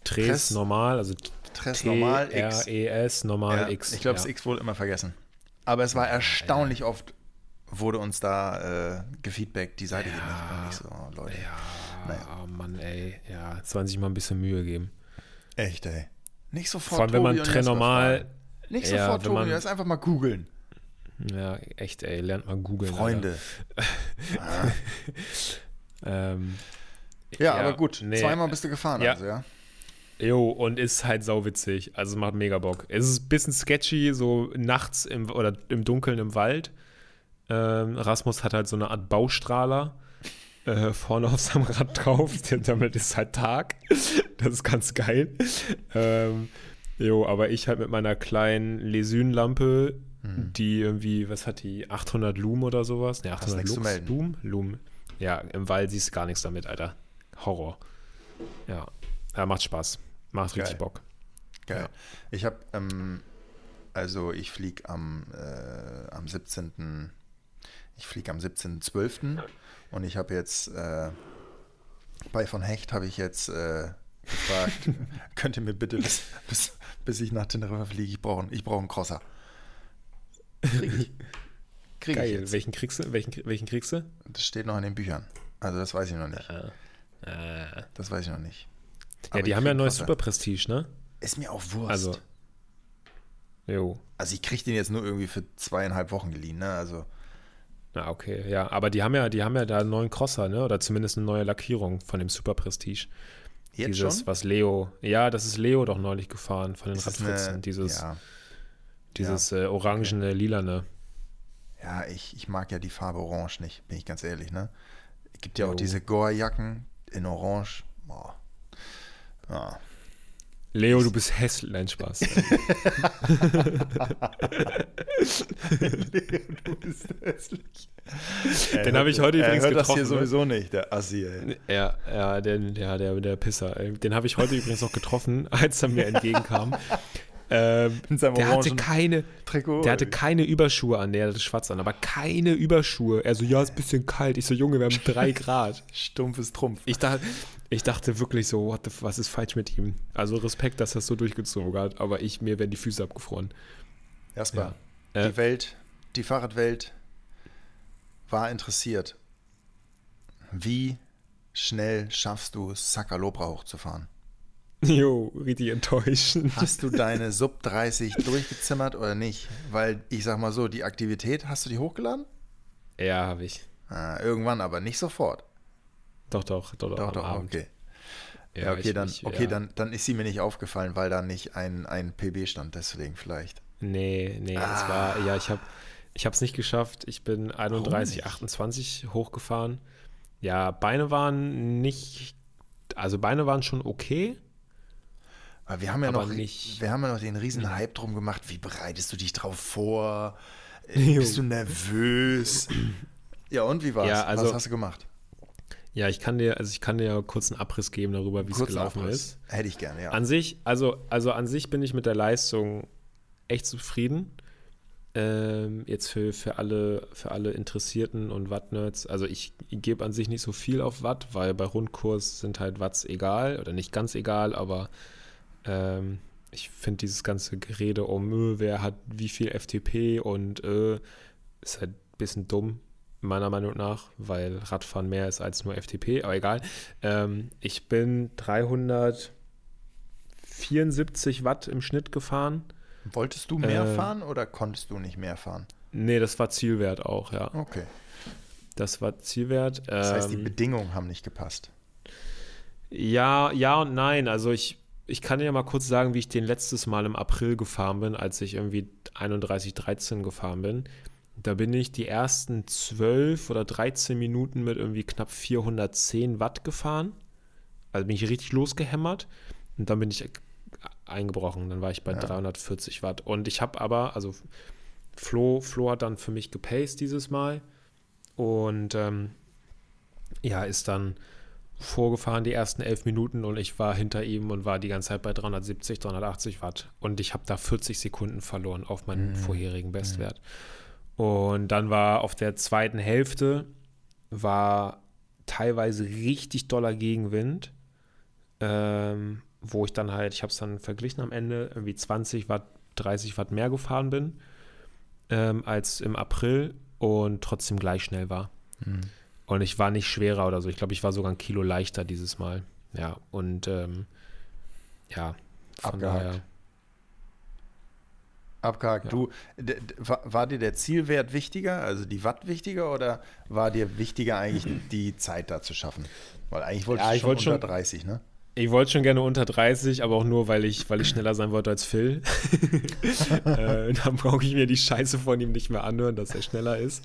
Speaker 2: Tres, normal, also
Speaker 1: Tres normal
Speaker 2: X. R-E-S normal
Speaker 1: ja,
Speaker 2: X.
Speaker 1: Ich glaube, ja. das X wurde immer vergessen. Aber es war erstaunlich ja. oft, wurde uns da äh, gefeedbackt, die Seite geht nicht. Und ich so, oh, Leute.
Speaker 2: Ja, naja. oh Mann, ey. Ja, sollen sich mal ein bisschen Mühe geben.
Speaker 1: Echt, ey. Nicht sofort
Speaker 2: Vor allem, wenn man Trend normal.
Speaker 1: Nicht sofort, Tobi, man, erst einfach mal googeln.
Speaker 2: Ja, echt, ey. Lernt mal googeln.
Speaker 1: Freunde.
Speaker 2: ähm,
Speaker 1: ja, ja, aber gut. Nee. Zweimal bist du gefahren, ja. also, ja.
Speaker 2: Jo, und ist halt sauwitzig. Also macht mega Bock. Es ist ein bisschen sketchy, so nachts im, oder im Dunkeln im Wald. Ähm, Rasmus hat halt so eine Art Baustrahler äh, vorne auf seinem Rad drauf. Damit ist halt Tag. Das ist ganz geil. Ähm, jo, aber ich halt mit meiner kleinen Lesyn-Lampe, hm. die irgendwie, was hat die, 800 Lumen oder sowas? Ne, 800 Lux, Lumen? Lumen. Ja, im Wald siehst du gar nichts damit, Alter. Horror. Ja, ja macht Spaß. Macht Geil. richtig Bock.
Speaker 1: Geil. Ja. Ich habe, ähm, also ich fliege am, äh, am 17. Ich fliege am 17.12. und ich habe jetzt äh, Bei von Hecht habe ich jetzt äh, gefragt, könnt ihr mir bitte bis, bis, bis ich nach Teneriffa fliege, ich brauche ich brauch einen Crosser. Krieg ich.
Speaker 2: Krieg Geil. Ich jetzt. Welchen, kriegst du, welchen, welchen kriegst du?
Speaker 1: Das steht noch in den Büchern. Also das weiß ich noch nicht. Ah. Ah. Das weiß ich noch nicht.
Speaker 2: Ja, Aber die haben ja ein neues Super Prestige, ne?
Speaker 1: Ist mir auch Wurst.
Speaker 2: Also, jo.
Speaker 1: Also ich kriege den jetzt nur irgendwie für zweieinhalb Wochen geliehen, ne? Also.
Speaker 2: Na, okay, ja. Aber die haben ja, die haben ja da einen neuen Crosser, ne? Oder zumindest eine neue Lackierung von dem Super Prestige. Jetzt Dieses, schon? was Leo. Ja, das ist Leo doch neulich gefahren von den Radfritzen. Dieses, ja. dieses ja. Äh, orangene, lilane.
Speaker 1: Ja, ich, ich mag ja die Farbe Orange nicht, bin ich ganz ehrlich, ne? Es gibt ja jo. auch diese Gore-Jacken in Orange. Boah. Ja.
Speaker 2: Leo, du bist hässlich. Nein, Spaß. Leo, du bist hässlich. Den habe ich heute
Speaker 1: er
Speaker 2: übrigens
Speaker 1: hört
Speaker 2: getroffen.
Speaker 1: das hier ne? sowieso nicht, der Assi, ey.
Speaker 2: Ja, ja, der, der, der, der Pisser. Den habe ich heute übrigens noch getroffen, als er mir entgegenkam. Ähm, der hatte keine, Trikot. Der hatte keine Überschuhe an, der hatte schwarz an, aber keine Überschuhe. Er so, ja, ist ein bisschen kalt. Ich so, Junge, wir haben drei Grad.
Speaker 1: Stumpfes Trumpf.
Speaker 2: Ich dachte, ich dachte wirklich so, the, was ist falsch mit ihm? Also Respekt, dass er es so durchgezogen hat, aber ich, mir werden die Füße abgefroren.
Speaker 1: Erstmal, ja. die äh, Welt, die Fahrradwelt war interessiert. Wie schnell schaffst du Sakalobra hochzufahren?
Speaker 2: Jo, richtig enttäuschend.
Speaker 1: Hast du deine Sub 30 durchgezimmert oder nicht? Weil ich sag mal so, die Aktivität, hast du die hochgeladen?
Speaker 2: Ja, habe ich.
Speaker 1: Ah, irgendwann, aber nicht sofort.
Speaker 2: Doch, doch, doch,
Speaker 1: doch, doch okay. Ja, ja okay, ich, dann, ich, okay ja. dann, dann ist sie mir nicht aufgefallen, weil da nicht ein, ein PB stand, deswegen vielleicht.
Speaker 2: Nee, nee, ah. es war, ja, ich habe ich es nicht geschafft. Ich bin 31, 28 hochgefahren. Ja, Beine waren nicht, also Beine waren schon okay.
Speaker 1: Aber wir haben ja noch, nicht, wir haben ja noch den riesen Hype drum gemacht. Wie bereitest du dich drauf vor? Äh, bist du nervös? ja, und wie war's? Ja, also, Was hast du gemacht?
Speaker 2: Ja, ich kann dir, also ich kann dir ja kurz einen Abriss geben darüber, wie es gelaufen Abriss. ist.
Speaker 1: Hätte ich gerne, ja.
Speaker 2: An sich, also, also an sich bin ich mit der Leistung echt zufrieden. Ähm, jetzt für, für, alle, für alle Interessierten und Watt-Nerds. Also ich, ich gebe an sich nicht so viel auf Watt, weil bei Rundkurs sind halt Watts egal oder nicht ganz egal, aber ähm, ich finde dieses ganze Gerede um, äh, wer hat wie viel FTP und äh, ist halt ein bisschen dumm, meiner Meinung nach, weil Radfahren mehr ist als nur FTP, aber egal. Ähm, ich bin 374 Watt im Schnitt gefahren.
Speaker 1: Wolltest du mehr äh, fahren oder konntest du nicht mehr fahren?
Speaker 2: Nee, das war Zielwert auch, ja.
Speaker 1: Okay.
Speaker 2: Das war Zielwert.
Speaker 1: Das heißt, die ähm, Bedingungen haben nicht gepasst.
Speaker 2: Ja, ja und nein. Also ich ich kann dir mal kurz sagen, wie ich den letztes Mal im April gefahren bin, als ich irgendwie 31,13 gefahren bin. Da bin ich die ersten 12 oder 13 Minuten mit irgendwie knapp 410 Watt gefahren. Also bin ich richtig losgehämmert und dann bin ich eingebrochen. Dann war ich bei ja. 340 Watt. Und ich habe aber, also Flo, Flo hat dann für mich gepaced dieses Mal und ähm, ja, ist dann vorgefahren, die ersten elf Minuten, und ich war hinter ihm und war die ganze Zeit bei 370, 380 Watt. Und ich habe da 40 Sekunden verloren auf meinen mhm. vorherigen Bestwert. Mhm. Und dann war auf der zweiten Hälfte war teilweise richtig doller Gegenwind, ähm, wo ich dann halt, ich habe es dann verglichen am Ende, irgendwie 20 Watt, 30 Watt mehr gefahren bin ähm, als im April und trotzdem gleich schnell war. Mhm. Und ich war nicht schwerer oder so. Ich glaube, ich war sogar ein Kilo leichter dieses Mal. Ja, und ähm, ja,
Speaker 1: von Abgehakt. daher. Abgehakt. Ja. Du, war dir der Zielwert wichtiger, also die Watt wichtiger, oder war dir wichtiger eigentlich die Zeit da zu schaffen? Weil eigentlich wolltest ja, du schon wollte unter schon, 30, ne?
Speaker 2: Ich wollte schon gerne unter 30, aber auch nur, weil ich, weil ich schneller sein wollte als Phil. äh, dann brauche ich mir die Scheiße von ihm nicht mehr anhören, dass er schneller ist.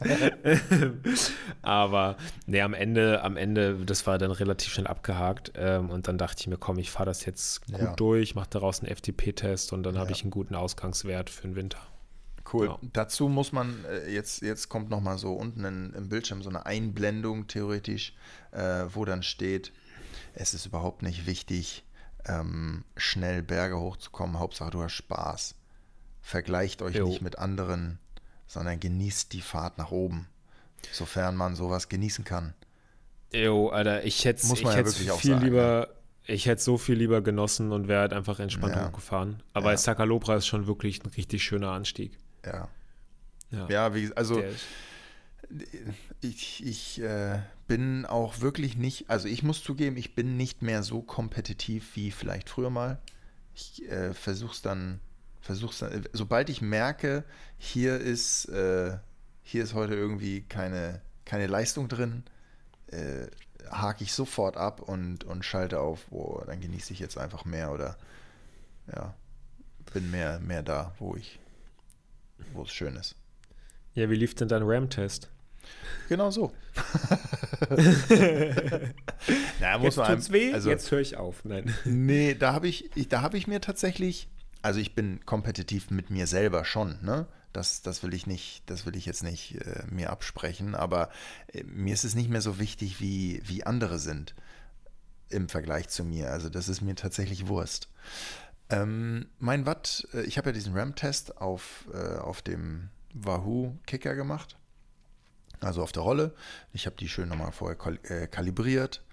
Speaker 2: aber nee, am Ende, am Ende, das war dann relativ schnell abgehakt. Ähm, und dann dachte ich mir, komm, ich fahre das jetzt gut ja. durch, mache daraus einen FTP-Test und dann ja. habe ich einen guten Ausgangswert für den Winter.
Speaker 1: Cool. Ja. Dazu muss man, äh, jetzt, jetzt kommt nochmal so unten in, im Bildschirm so eine Einblendung theoretisch, äh, wo dann steht, es ist überhaupt nicht wichtig, ähm, schnell Berge hochzukommen. Hauptsache, du hast Spaß. Vergleicht euch jo. nicht mit anderen, sondern genießt die Fahrt nach oben, sofern man sowas genießen kann.
Speaker 2: Jo, Alter, ich hätte ich
Speaker 1: ja
Speaker 2: viel
Speaker 1: sagen,
Speaker 2: lieber, ich hätte so viel lieber genossen und wäre halt einfach entspannt
Speaker 1: Ja.
Speaker 2: hochgefahren. Aber
Speaker 1: Ja.
Speaker 2: Sakalobra ist schon wirklich ein richtig schöner Anstieg.
Speaker 1: Ja.
Speaker 2: Ja,
Speaker 1: Ja, wie, also
Speaker 2: der ist-
Speaker 1: ich, ich äh, bin auch wirklich nicht, also ich muss zugeben, ich bin nicht mehr so kompetitiv wie vielleicht früher mal. Ich äh, versuch's dann, versuch's dann, äh, sobald ich merke, hier ist, äh, hier ist heute irgendwie keine, keine Leistung drin, äh, hake ich sofort ab und, und schalte auf, wo dann genieße ich jetzt einfach mehr oder ja, bin mehr, mehr da, wo ich, wo es schön ist.
Speaker 2: ja, wie lief denn dein RAM-Test?
Speaker 1: Genau so. Na, muss
Speaker 2: Jetzt
Speaker 1: man
Speaker 2: tut's weh,
Speaker 1: Also,
Speaker 2: jetzt höre ich auf. Nein.
Speaker 1: nee, da habe ich, ich, da habe ich mir tatsächlich, also ich bin kompetitiv mit mir selber schon, ne? Das, das will ich nicht, das will ich jetzt nicht äh, mir absprechen, aber äh, mir ist es nicht mehr so wichtig, wie, wie andere sind im Vergleich zu mir. Also das ist mir tatsächlich Wurst. Ähm, mein Watt, äh, ich habe ja diesen RAM-Test auf, äh, auf dem Wahoo-Kicker gemacht. Also auf der Rolle. Ich habe die schön nochmal vorher kal äh, kalibriert.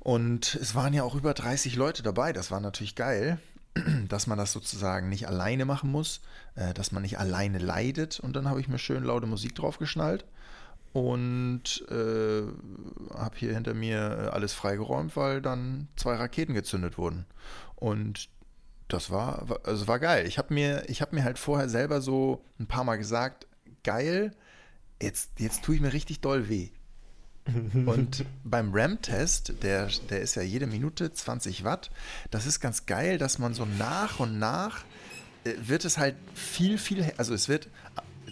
Speaker 1: Und es waren ja auch über 30 Leute dabei. Das war natürlich geil, dass man das sozusagen nicht alleine machen muss, äh, dass man nicht alleine leidet. Und dann habe ich mir schön laute Musik draufgeschnallt und äh, habe hier hinter mir äh, alles freigeräumt, weil dann zwei Raketen gezündet wurden. Und das war, also war geil. Ich habe mir, ich habe mir halt vorher selber so ein paar Mal gesagt, geil, jetzt, jetzt tue ich mir richtig doll weh. Und beim RAM-Test, der, der ist ja jede Minute 20 Watt, das ist ganz geil, dass man so nach und nach äh, wird es halt viel, viel, also es wird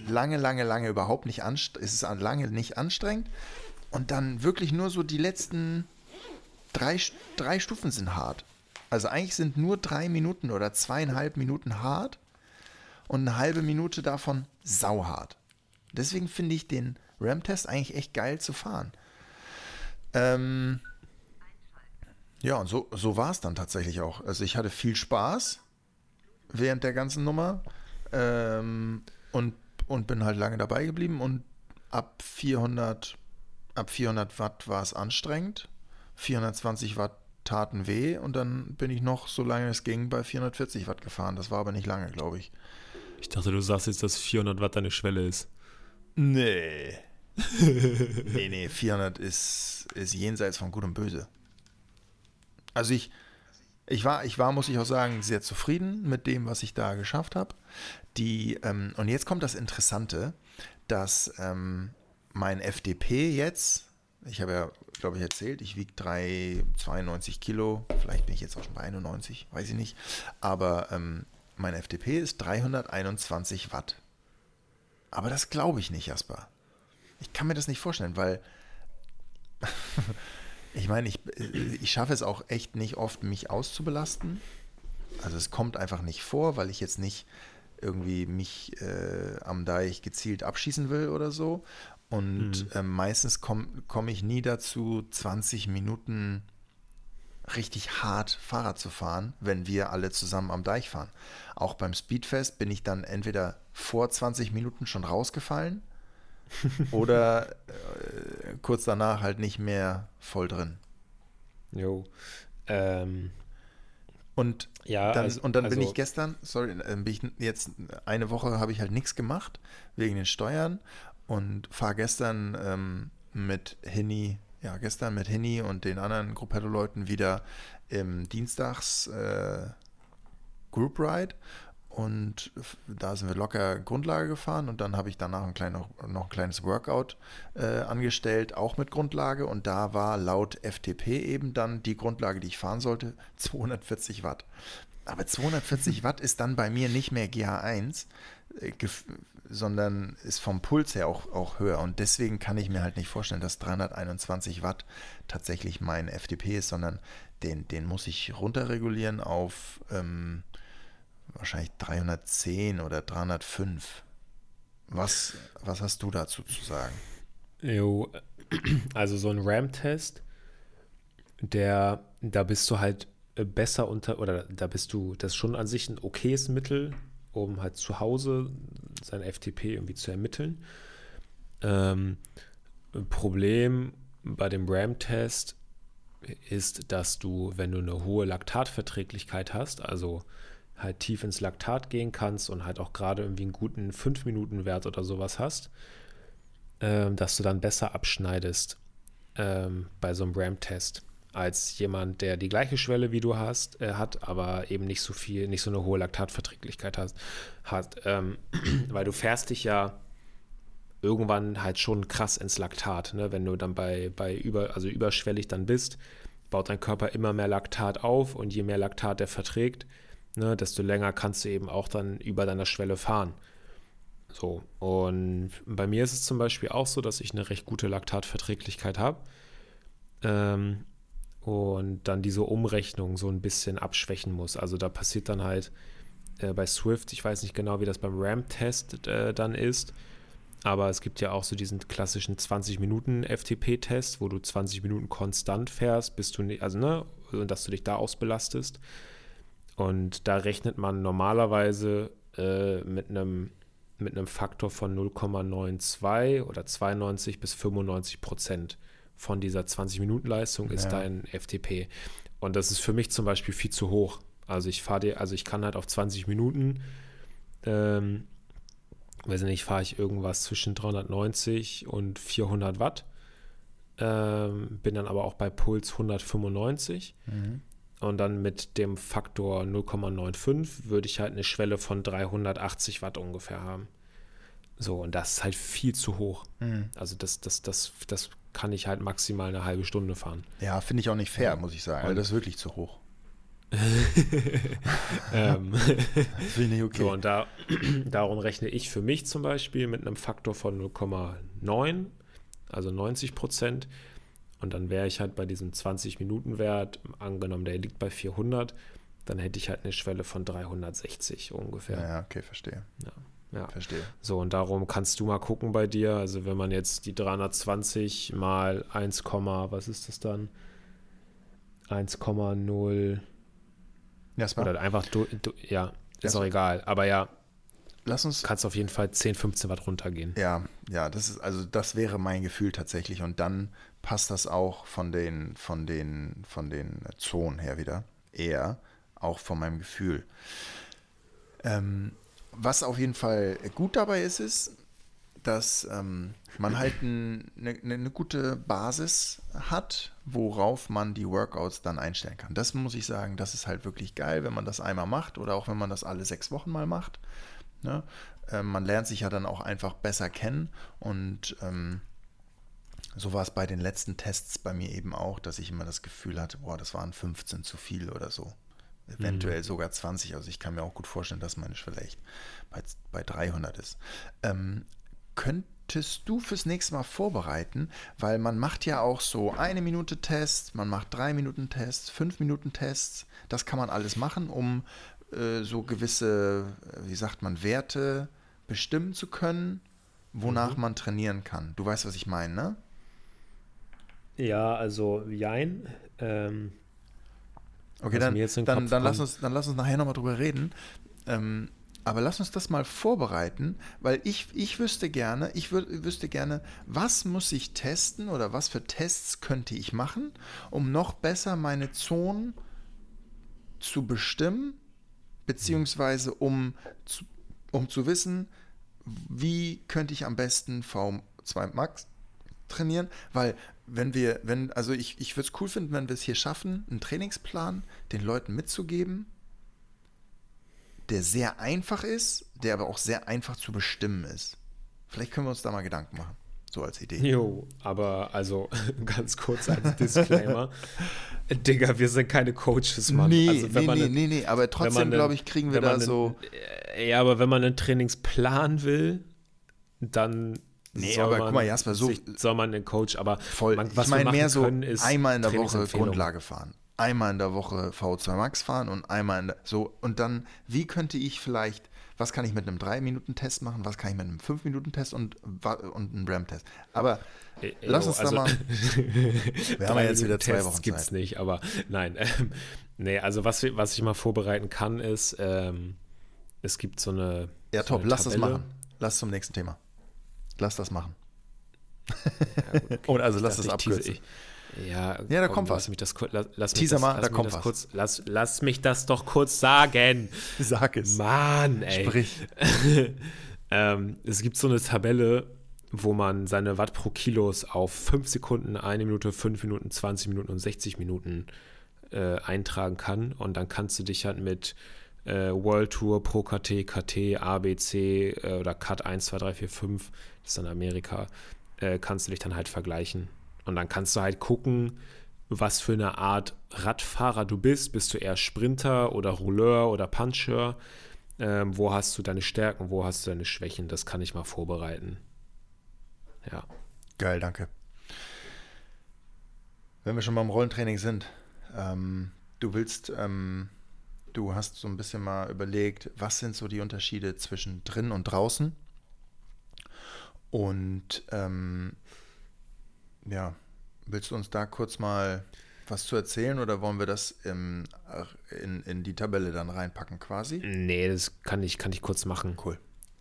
Speaker 1: lange, lange, lange überhaupt nicht anstrengend, es lange nicht anstrengend und dann wirklich nur so die letzten drei, drei Stufen sind hart. Also eigentlich sind nur drei Minuten oder zweieinhalb Minuten hart und eine halbe Minute davon sauhart. Deswegen finde ich den RAM-Test eigentlich echt geil zu fahren. Ähm, ja, und so, so war es dann tatsächlich auch. Also ich hatte viel Spaß während der ganzen Nummer ähm, und, und bin halt lange dabei geblieben und ab 400, ab 400 Watt war es anstrengend, 420 Watt taten weh und dann bin ich noch, solange es ging, bei 440 Watt gefahren. Das war aber nicht lange, glaube ich.
Speaker 2: Ich dachte, du sagst jetzt, dass 400 Watt deine Schwelle ist.
Speaker 1: Nee. nee, nee, 400 ist, ist jenseits von Gut und Böse. Also ich, ich war, ich war, muss ich auch sagen, sehr zufrieden mit dem, was ich da geschafft habe. Die, ähm, und jetzt kommt das Interessante, dass ähm, mein FDP jetzt, ich habe ja, glaube ich, erzählt, ich wiege 392 Kilo, vielleicht bin ich jetzt auch schon bei 91, weiß ich nicht, aber ähm, mein FDP ist 321 Watt. Aber das glaube ich nicht, Jasper. Ich kann mir das nicht vorstellen, weil ich meine, ich, ich schaffe es auch echt nicht oft, mich auszubelasten. Also es kommt einfach nicht vor, weil ich jetzt nicht irgendwie mich äh, am Deich gezielt abschießen will oder so. Und
Speaker 2: Mhm.
Speaker 1: ähm, meistens komme komm ich nie dazu, 20 Minuten richtig hart Fahrrad zu fahren, wenn wir alle zusammen am Deich fahren. Auch beim Speedfest bin ich dann entweder vor 20 Minuten schon rausgefallen oder äh, kurz danach halt nicht mehr voll drin.
Speaker 2: Jo. Ähm,
Speaker 1: Und
Speaker 2: ja,
Speaker 1: dann,
Speaker 2: also,
Speaker 1: und dann bin
Speaker 2: also-
Speaker 1: ich gestern, sorry, bin ich jetzt eine Woche habe ich halt nichts gemacht wegen den Steuern und fahre gestern ähm, mit Henny, ja gestern mit Henny und den anderen Gruppetto-Leuten wieder im Dienstags äh, Group Ride. Und da sind wir locker Grundlage gefahren und dann habe ich danach ein kleiner, noch ein kleines Workout äh, angestellt, auch mit Grundlage. Und da war laut FTP eben dann die Grundlage, die ich fahren sollte, 240 Watt. Aber 240 Watt ist dann bei mir nicht mehr GH1, äh, gef- sondern ist vom Puls her auch, auch höher. Und deswegen kann ich mir halt nicht vorstellen, dass 321 Watt tatsächlich mein FDP ist, sondern den, den muss ich runterregulieren auf ähm, wahrscheinlich 310 oder 305. Was, was hast du dazu zu sagen?
Speaker 2: Jo, also so ein RAM-Test, der, da bist du halt äh, besser unter, oder da bist du, das ist schon an sich ein okayes Mittel, um halt zu Hause sein FTP irgendwie zu ermitteln. Ähm, Problem bei dem RAM-Test ist, dass du, wenn du eine hohe Laktatverträglichkeit hast, also halt tief ins Laktat gehen kannst und halt auch gerade irgendwie einen guten 5-Minuten-Wert oder sowas hast, ähm, dass du dann besser abschneidest ähm, bei so einem RAM-Test als jemand, der die gleiche Schwelle wie du hast, äh, hat, aber eben nicht so viel, nicht so eine hohe Laktatverträglichkeit hast, hat, ähm, weil du fährst dich ja irgendwann halt schon krass ins Laktat, ne? wenn du dann bei, bei über, also überschwellig dann bist, baut dein Körper immer mehr Laktat auf und je mehr Laktat er verträgt, ne, desto länger kannst du eben auch dann über deiner Schwelle fahren. So, und bei mir ist es zum Beispiel auch so, dass ich eine recht gute Laktatverträglichkeit habe. Ähm, und dann diese Umrechnung so ein bisschen abschwächen muss. Also da passiert dann halt äh, bei Swift, ich weiß nicht genau, wie das beim RAM-Test äh, dann ist, aber es gibt ja auch so diesen klassischen 20 Minuten FTP-Test, wo du 20 Minuten konstant fährst, bis du also ne, dass du dich da ausbelastest. Und da rechnet man normalerweise äh, mit einem mit einem Faktor von 0,92 oder 92 bis 95 Prozent von dieser 20-Minuten-Leistung ist ja. dein FTP. Und das ist für mich zum Beispiel viel zu hoch. Also ich fahre dir, also ich kann halt auf 20 Minuten, ähm, weiß nicht, fahre ich irgendwas zwischen 390 und 400 Watt. Ähm, bin dann aber auch bei Puls 195. Mhm. Und dann mit dem Faktor 0,95 würde ich halt eine Schwelle von 380 Watt ungefähr haben. So, und das ist halt viel zu hoch. Mhm. Also das, das, das, das kann ich halt maximal eine halbe Stunde fahren.
Speaker 1: Ja, finde ich auch nicht fair, muss ich sagen. Und das ist wirklich zu hoch.
Speaker 2: ähm, finde ich nicht okay. So, und da, darum rechne ich für mich zum Beispiel mit einem Faktor von 0,9, also 90 Prozent. Und dann wäre ich halt bei diesem 20-Minuten-Wert, angenommen, der liegt bei 400, dann hätte ich halt eine Schwelle von 360 ungefähr.
Speaker 1: Ja, okay, verstehe.
Speaker 2: Ja. Ja. Verstehe. So, und darum kannst du mal gucken bei dir. Also, wenn man jetzt die 320 mal 1, was ist das dann? 1,0. Ja, oder einfach, du, du, ja, ist auch egal. Aber ja,
Speaker 1: Lass uns.
Speaker 2: Kannst auf jeden Fall 10, 15 Watt runtergehen.
Speaker 1: Ja, ja, das ist, also das wäre mein Gefühl tatsächlich. Und dann passt das auch von den, von den, von den Zonen her wieder. Eher, auch von meinem Gefühl. Ähm, was auf jeden Fall gut dabei ist, ist, dass ähm, man halt eine, eine, eine gute Basis hat, worauf man die Workouts dann einstellen kann. Das muss ich sagen, das ist halt wirklich geil, wenn man das einmal macht oder auch wenn man das alle sechs Wochen mal macht. Ne? Ähm, man lernt sich ja dann auch einfach besser kennen und ähm, so war es bei den letzten Tests bei mir eben auch, dass ich immer das Gefühl hatte, boah, das waren 15 zu viel oder so eventuell mhm. sogar 20. Also ich kann mir auch gut vorstellen, dass meine Schwelle echt bei, bei 300 ist. Ähm, könntest du fürs nächste Mal vorbereiten, weil man macht ja auch so eine Minute Tests, man macht drei Minuten Tests, fünf Minuten Tests. Das kann man alles machen, um äh, so gewisse, äh, wie sagt man, Werte bestimmen zu können, wonach mhm. man trainieren kann. Du weißt, was ich meine, ne?
Speaker 2: Ja, also Jein. Ähm,
Speaker 1: Okay, dann, dann, dann, lass uns, dann lass uns nachher nochmal drüber reden. Ähm, aber lass uns das mal vorbereiten, weil ich, ich wüsste gerne, ich wür, wüsste gerne, was muss ich testen oder was für Tests könnte ich machen, um noch besser meine Zonen zu bestimmen, beziehungsweise um zu, um zu wissen, wie könnte ich am besten V2 Max trainieren, weil wenn wir, wenn, also ich, ich würde es cool finden, wenn wir es hier schaffen, einen Trainingsplan den Leuten mitzugeben, der sehr einfach ist, der aber auch sehr einfach zu bestimmen ist. Vielleicht können wir uns da mal Gedanken machen. So als Idee.
Speaker 2: Jo, aber also ganz kurz als Disclaimer. Digga, wir sind keine Coaches, Mann.
Speaker 1: Nee,
Speaker 2: also,
Speaker 1: nee, nee, nee, nee, aber trotzdem, glaube ich, kriegen wir da so.
Speaker 2: Ja, aber wenn man einen Trainingsplan will, dann
Speaker 1: Nee, aber guck mal, Jasper, so.
Speaker 2: Soll man den Coach, aber
Speaker 1: voll. Man, was ich meine mehr so können, einmal in der Woche Grundlage fahren, einmal in der Woche V2 Max fahren und einmal in der, so und dann, wie könnte ich vielleicht, was kann ich mit einem 3-Minuten-Test machen, was kann ich mit einem 5-Minuten-Test und, und einem RAM-Test. Aber e lass uns also, da mal.
Speaker 2: wir haben ja jetzt wieder zwei Tests Wochen Zeit. gibt's nicht, aber nein. Ähm, nee, also was, was ich mal vorbereiten kann, ist, ähm, es gibt so eine.
Speaker 1: Ja, so top, lass Tabelle. das machen. Lass zum nächsten Thema. Lass das machen.
Speaker 2: Ja, okay.
Speaker 1: Und also lass das abkürzen.
Speaker 2: Ja,
Speaker 1: Ja, da
Speaker 2: komm,
Speaker 1: kommt was.
Speaker 2: Mich das, kur- lass, lass
Speaker 1: Teaser
Speaker 2: mich das,
Speaker 1: mal, da kommt was.
Speaker 2: Kurz, lass, lass mich das doch kurz sagen.
Speaker 1: Sag es.
Speaker 2: Mann, ey.
Speaker 1: Sprich.
Speaker 2: ähm, es gibt so eine Tabelle, wo man seine Watt pro Kilos auf 5 Sekunden, 1 Minute, 5 Minuten, 20 Minuten und 60 Minuten äh, eintragen kann. Und dann kannst du dich halt mit äh, World Tour, Pro KT, KT, ABC äh, oder Cut 1, 2, 3, 4, 5, das ist dann Amerika, äh, kannst du dich dann halt vergleichen. Und dann kannst du halt gucken, was für eine Art Radfahrer du bist. Bist du eher Sprinter oder Rouleur oder Puncher? Ähm, wo hast du deine Stärken, wo hast du deine Schwächen? Das kann ich mal vorbereiten. Ja.
Speaker 1: Geil, danke. Wenn wir schon beim Rollentraining sind, ähm, du willst, ähm, du hast so ein bisschen mal überlegt, was sind so die Unterschiede zwischen drin und draußen? Und ähm, ja, willst du uns da kurz mal was zu erzählen oder wollen wir das im, in, in die Tabelle dann reinpacken quasi?
Speaker 2: Nee, das kann ich, kann ich kurz machen.
Speaker 1: Cool.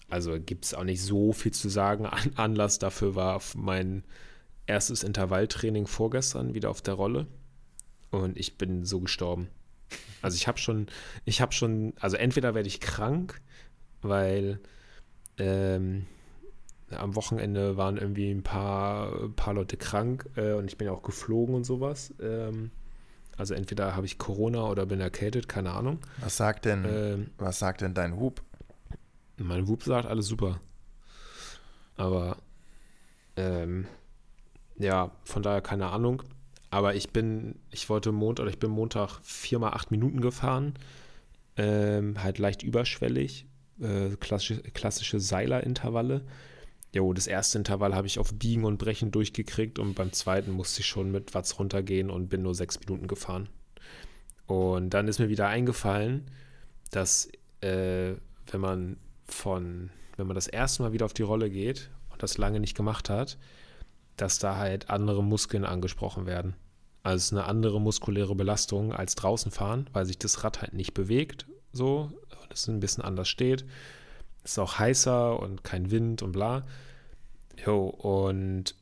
Speaker 2: Also gibt es auch nicht so viel zu sagen. An Anlass dafür war mein erstes Intervalltraining vorgestern wieder auf der Rolle. Und ich bin so gestorben. Also ich habe schon, ich habe schon, also entweder werde ich krank, weil ähm, am Wochenende waren irgendwie ein paar, ein paar Leute krank äh, und ich bin ja auch geflogen und sowas. Ähm, also entweder habe ich Corona oder bin erkältet, keine Ahnung.
Speaker 1: Was sagt denn,
Speaker 2: Ähm,
Speaker 1: was sagt denn dein Hub?
Speaker 2: Mein Whoop sagt alles super. Aber ähm, ja, von daher keine Ahnung. Aber ich bin, ich wollte Montag oder ich bin Montag viermal acht Minuten gefahren. Ähm, halt leicht überschwellig. Äh, klassische, klassische Seiler-Intervalle. Jo, das erste Intervall habe ich auf Biegen und Brechen durchgekriegt und beim zweiten musste ich schon mit Watts runtergehen und bin nur sechs Minuten gefahren. Und dann ist mir wieder eingefallen, dass äh, wenn man von, wenn man das erste Mal wieder auf die Rolle geht und das lange nicht gemacht hat, dass da halt andere Muskeln angesprochen werden. Also es ist eine andere muskuläre Belastung als draußen fahren, weil sich das Rad halt nicht bewegt, so, und es ein bisschen anders steht. Es ist auch heißer und kein Wind und bla. Jo, und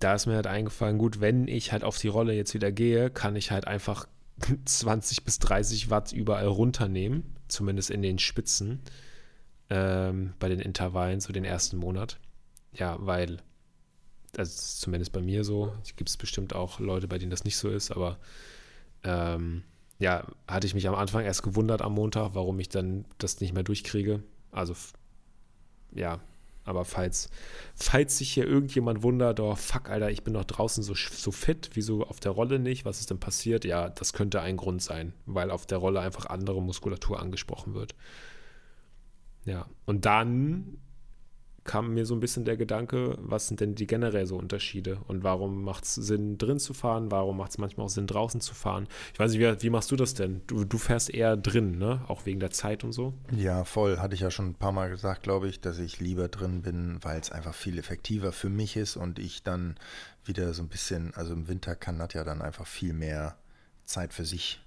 Speaker 2: da ist mir halt eingefallen, gut, wenn ich halt auf die Rolle jetzt wieder gehe, kann ich halt einfach 20 bis 30 Watt überall runternehmen, zumindest in den Spitzen, ähm, bei den Intervallen, so den ersten Monat. Ja, weil, ist zumindest bei mir so, gibt es bestimmt auch Leute, bei denen das nicht so ist, aber ähm, ja, hatte ich mich am Anfang erst gewundert am Montag, warum ich dann das nicht mehr durchkriege. Also, ja, aber falls, falls sich hier irgendjemand wundert, oh fuck, Alter, ich bin doch draußen so, so fit, wieso auf der Rolle nicht? Was ist denn passiert? Ja, das könnte ein Grund sein, weil auf der Rolle einfach andere Muskulatur angesprochen wird. Ja, und dann kam mir so ein bisschen der Gedanke, was sind denn die generell so Unterschiede und warum macht es Sinn, drin zu fahren? Warum macht es manchmal auch Sinn, draußen zu fahren? Ich weiß nicht, wie, wie machst du das denn? Du, du fährst eher drin, ne? Auch wegen der Zeit und so?
Speaker 1: Ja, voll. Hatte ich ja schon ein paar Mal gesagt, glaube ich, dass ich lieber drin bin, weil es einfach viel effektiver für mich ist und ich dann wieder so ein bisschen, also im Winter kann das ja dann einfach viel mehr Zeit für sich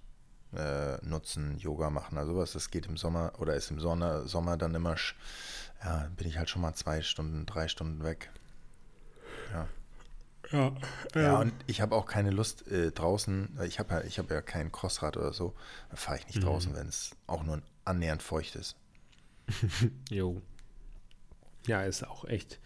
Speaker 1: äh, nutzen, Yoga machen, also sowas. Das geht im Sommer oder ist im Sommer, Sommer dann immer, ja, bin ich halt schon mal zwei Stunden, drei Stunden weg. Ja.
Speaker 2: Ja,
Speaker 1: Ja, und ich habe auch keine Lust äh, draußen, ich habe ja, ich habe ja kein Crossrad oder so, da fahre ich nicht draußen, wenn es auch nur annähernd feucht ist.
Speaker 2: Jo. Ja, ist auch echt,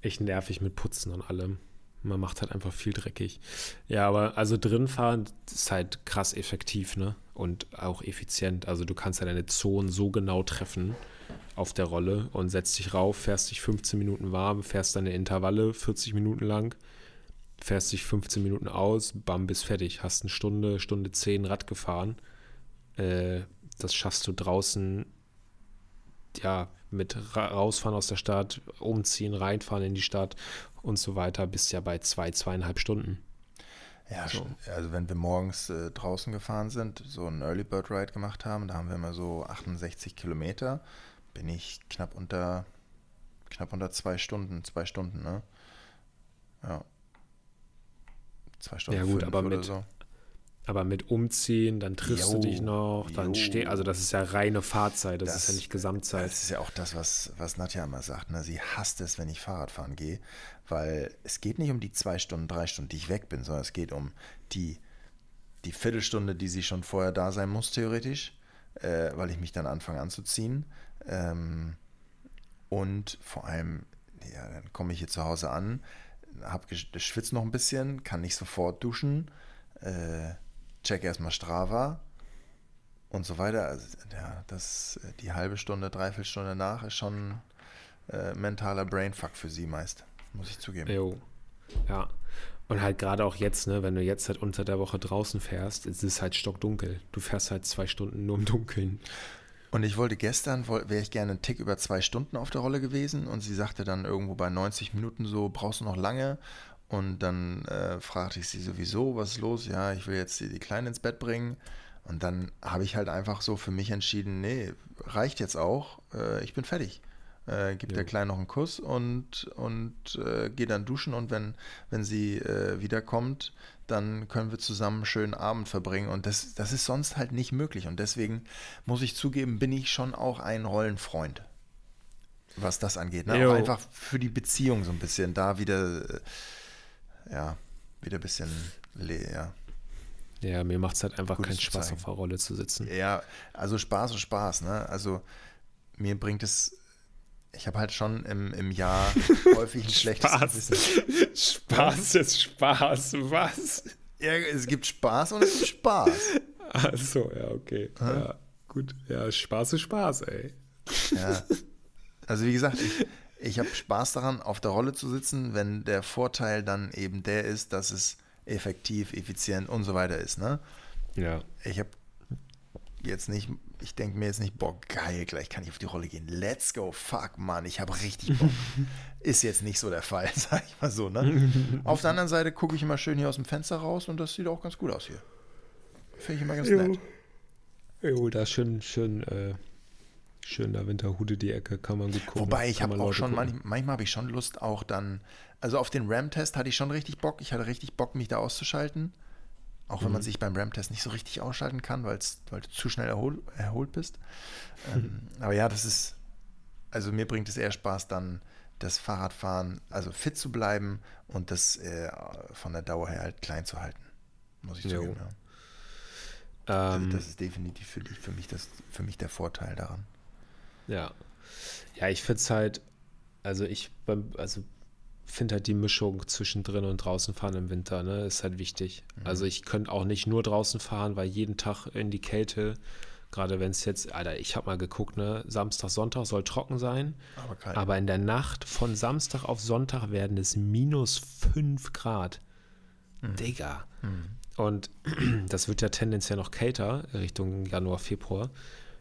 Speaker 2: echt nervig mit Putzen und allem. Man macht halt einfach viel dreckig. Ja, aber also drin fahren ist halt krass effektiv, ne? Und auch effizient. Also du kannst ja deine Zonen so genau treffen auf der Rolle und setzt dich rauf, fährst dich 15 Minuten warm, fährst deine Intervalle 40 Minuten lang, fährst dich 15 Minuten aus, bam, bist fertig. Hast eine Stunde, Stunde 10 Rad gefahren. Äh, das schaffst du draußen ja, mit ra rausfahren aus der Stadt, umziehen, reinfahren in die Stadt und so weiter, bist ja bei zwei, zweieinhalb Stunden.
Speaker 1: Ja,
Speaker 2: So.
Speaker 1: schon. also wenn wir morgens äh, draußen gefahren sind, so einen Early Bird Ride gemacht haben, da haben wir immer so 68 Kilometer, bin ich knapp unter, knapp unter zwei Stunden, zwei Stunden, ne? Ja. Zwei Stunden
Speaker 2: Ja, gut, aber mit-
Speaker 1: so.
Speaker 2: Aber mit Umziehen, dann triffst
Speaker 1: Jo,
Speaker 2: du dich noch, dann
Speaker 1: jo.
Speaker 2: steh, also das ist ja reine Fahrzeit, das,
Speaker 1: Das-
Speaker 2: ist ja nicht Gesamtzeit.
Speaker 1: Das ist ja auch das, was, was Nadja immer sagt. Ne? Sie hasst es, wenn ich Fahrrad fahren gehe, weil es geht nicht um die zwei Stunden, drei Stunden, die ich weg bin, sondern es geht um die, die Viertelstunde, die sie schon vorher da sein muss, theoretisch, äh, weil ich mich dann anfange anzuziehen. Ähm, und vor allem, ja, dann komme ich hier zu Hause an, hab schwitze noch ein bisschen, kann nicht sofort duschen, äh, check erstmal Strava und so weiter. Also, ja, das, äh, die halbe Stunde, dreiviertel Stunde nach ist schon äh, mentaler Brainfuck für sie meist, muss ich zugeben.
Speaker 2: Jo. Ja. Und halt gerade auch jetzt, ne, wenn du jetzt halt unter der Woche draußen fährst, ist es halt stockdunkel. Du fährst halt zwei Stunden nur im Dunkeln.
Speaker 1: Und ich wollte gestern, wäre ich gerne einen Tick über zwei Stunden auf der Rolle gewesen und sie sagte dann irgendwo bei 90 Minuten so, brauchst du noch lange? Und dann äh, fragte ich sie sowieso, was ist los? Ja, ich will jetzt die, die Kleine ins Bett bringen. Und dann habe ich halt einfach so für mich entschieden, nee, reicht jetzt auch, äh, ich bin fertig. Äh, gib
Speaker 2: Ja.
Speaker 1: der Kleinen noch einen Kuss und, und äh, gehe dann duschen und wenn, wenn sie äh, wiederkommt, dann können wir zusammen einen schönen Abend verbringen und das, das ist sonst halt nicht möglich und deswegen muss ich zugeben, bin ich schon auch ein Rollenfreund, was das angeht. Ne? Auch einfach für die Beziehung so ein bisschen, da wieder, äh, ja, wieder ein bisschen, le- ja,
Speaker 2: mir macht es halt einfach
Speaker 1: Gutes
Speaker 2: keinen Spaß, auf der Rolle zu sitzen.
Speaker 1: Ja, also Spaß und Spaß, ne? Also mir bringt es, ich habe halt schon im, im Jahr häufig ein schlechtes Gewissen.
Speaker 2: Spaß ist Spaß. Was?
Speaker 1: Ja, es gibt Spaß und es gibt Spaß.
Speaker 2: Achso, ja, okay. Ja, gut. Ja, Spaß ist Spaß, ey.
Speaker 1: Ja. Also wie gesagt, ich, ich habe Spaß daran, auf der Rolle zu sitzen, wenn der Vorteil dann eben der ist, dass es effektiv, effizient und so weiter ist. Ne?
Speaker 2: Ja.
Speaker 1: Ich habe jetzt nicht, ich denke mir jetzt nicht, boah, geil, gleich kann ich auf die Rolle gehen. Let's go, fuck, Mann, ich habe richtig Bock. ist jetzt nicht so der Fall, sag ich mal so. Ne? auf der anderen Seite gucke ich immer schön hier aus dem Fenster raus und das sieht auch ganz gut aus hier. Finde ich immer ganz nett.
Speaker 2: Jo, da schön, schön, äh, schön da Winterhude die Ecke, kann man gut gucken.
Speaker 1: Wobei ich habe auch
Speaker 2: Leute
Speaker 1: schon, manch, manchmal habe ich schon Lust auch dann, also auf den RAM-Test hatte ich schon richtig Bock. Ich hatte richtig Bock, mich da auszuschalten. Auch wenn man
Speaker 2: Mhm.
Speaker 1: sich beim RAM-Test nicht so richtig ausschalten kann, weil du zu schnell erhol, erholt bist. ähm, aber ja, das ist, also mir bringt es eher Spaß, dann das Fahrradfahren, also fit zu bleiben und das äh, von der Dauer her halt klein zu halten. Muss ich zugeben. Ja. Also
Speaker 2: Ähm,
Speaker 1: das ist definitiv für, dich, für, mich das, für mich der Vorteil daran.
Speaker 2: Ja. Ja, ich finde es halt, also ich beim- also finde halt die Mischung zwischen drin und draußen fahren im Winter, ne, ist halt wichtig.
Speaker 1: Mhm.
Speaker 2: Also ich könnte auch nicht nur draußen fahren, weil jeden Tag in die Kälte, gerade wenn es jetzt, Alter, ich habe mal geguckt, ne, Samstag, Sonntag soll trocken sein,
Speaker 1: Aber kein,
Speaker 2: aber in der Nacht von Samstag auf Sonntag werden es minus 5 Grad.
Speaker 1: Mhm.
Speaker 2: Digga. Und das wird ja tendenziell noch kälter Richtung Januar, Februar.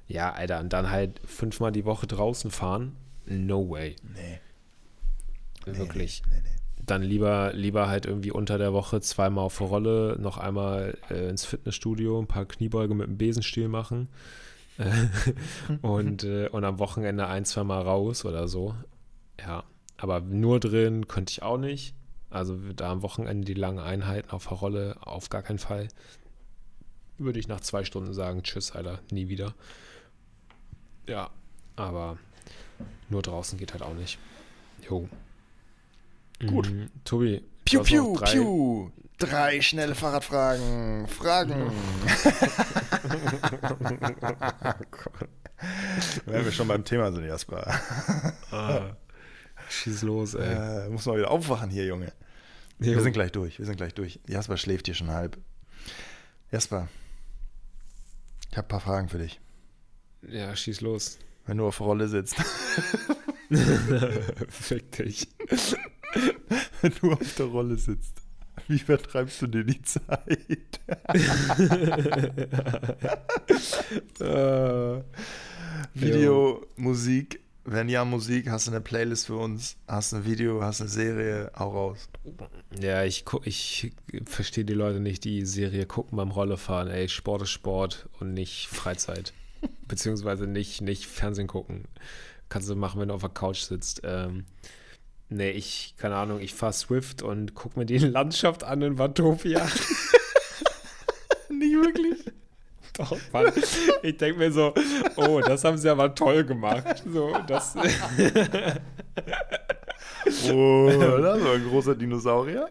Speaker 2: Ja, Alter, und dann halt fünfmal die Woche draußen fahren. No way.
Speaker 1: nee, nee,
Speaker 2: Wirklich.
Speaker 1: Nee, nee.
Speaker 2: Dann lieber, lieber halt irgendwie unter der Woche zweimal auf der Rolle, noch einmal äh, ins Fitnessstudio, ein paar Kniebeuge mit dem Besenstiel machen. Und, äh, und am Wochenende ein, zweimal raus oder so. Ja, aber nur drin könnte ich auch nicht. Also da am Wochenende die langen Einheiten auf der Rolle auf gar keinen Fall. Würde ich nach zwei Stunden sagen, tschüss, Alter, nie wieder. Ja, aber nur draußen geht halt auch nicht. Jo.
Speaker 1: Gut.
Speaker 2: Mm, Tobi.
Speaker 1: Piu, piu,
Speaker 2: drei-
Speaker 1: piu. Drei schnelle Fahrradfragen. Fragen. Wenn wir schon beim Thema sind, Jasper.
Speaker 2: Ah, schieß los, ey.
Speaker 1: Äh, muss mal wieder aufwachen hier, Junge. Wir sind gleich durch. Wir sind gleich durch. Jasper schläft hier schon halb. Jasper, ich habe ein paar Fragen für dich.
Speaker 2: ja, schieß los.
Speaker 1: Wenn du auf der Rolle sitzt.
Speaker 2: Fick dich.
Speaker 1: Wenn du auf der Rolle sitzt. Wie vertreibst du dir die Zeit? äh, Video, Musik. Wenn ja, Musik, hast du eine Playlist für uns? Hast du ein Video, hast du eine Serie? Hau raus.
Speaker 2: Ja, ich, ich verstehe die Leute nicht, die Serie gucken beim Rollefahren. Ey, Sport ist Sport und nicht Freizeit. Beziehungsweise nicht, nicht Fernsehen gucken. Kannst du machen, wenn du auf der Couch sitzt. Ähm, nee, ich, keine Ahnung, ich fahre Swift und guck mir die Landschaft an in Watopia.
Speaker 1: nicht wirklich?
Speaker 2: Doch, Mann. Ich denke mir so, oh, das haben sie aber toll gemacht. So, das.
Speaker 1: oh, das war ein großer Dinosaurier.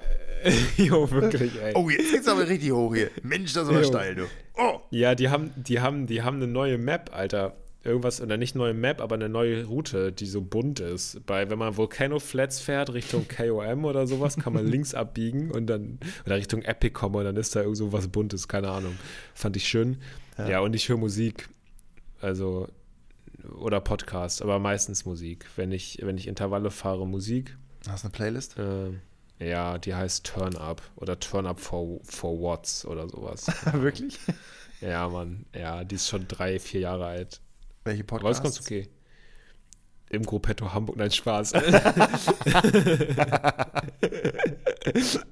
Speaker 2: jo, wirklich, ey.
Speaker 1: Oh, jetzt geht's aber richtig hoch hier. Mensch, das ist aber
Speaker 2: Jo.
Speaker 1: steil, du. Oh.
Speaker 2: Ja, die haben, die haben, die haben eine neue Map, Alter. Irgendwas, oder nicht neue Map, aber eine neue Route, die so bunt ist. Bei, wenn man Volcano Flats fährt, Richtung KOM oder sowas, kann man links abbiegen und dann, oder Richtung Epic kommen und dann ist da irgend so was Buntes, keine Ahnung. Fand ich schön.
Speaker 1: Ja.
Speaker 2: Ja, und ich höre Musik. Also, oder Podcast, aber meistens Musik. Wenn ich, wenn ich Intervalle fahre, Musik.
Speaker 1: Hast du eine Playlist?
Speaker 2: Äh, ja, die heißt Turn Up oder Turn Up for, for Watts oder sowas.
Speaker 1: Wirklich?
Speaker 2: Ja, Mann. Ja, die ist schon drei, vier Jahre alt.
Speaker 1: Welche
Speaker 2: Aber ist
Speaker 1: Podcasts?
Speaker 2: ganz okay. Im Gruppetto Hamburg, nein, Spaß.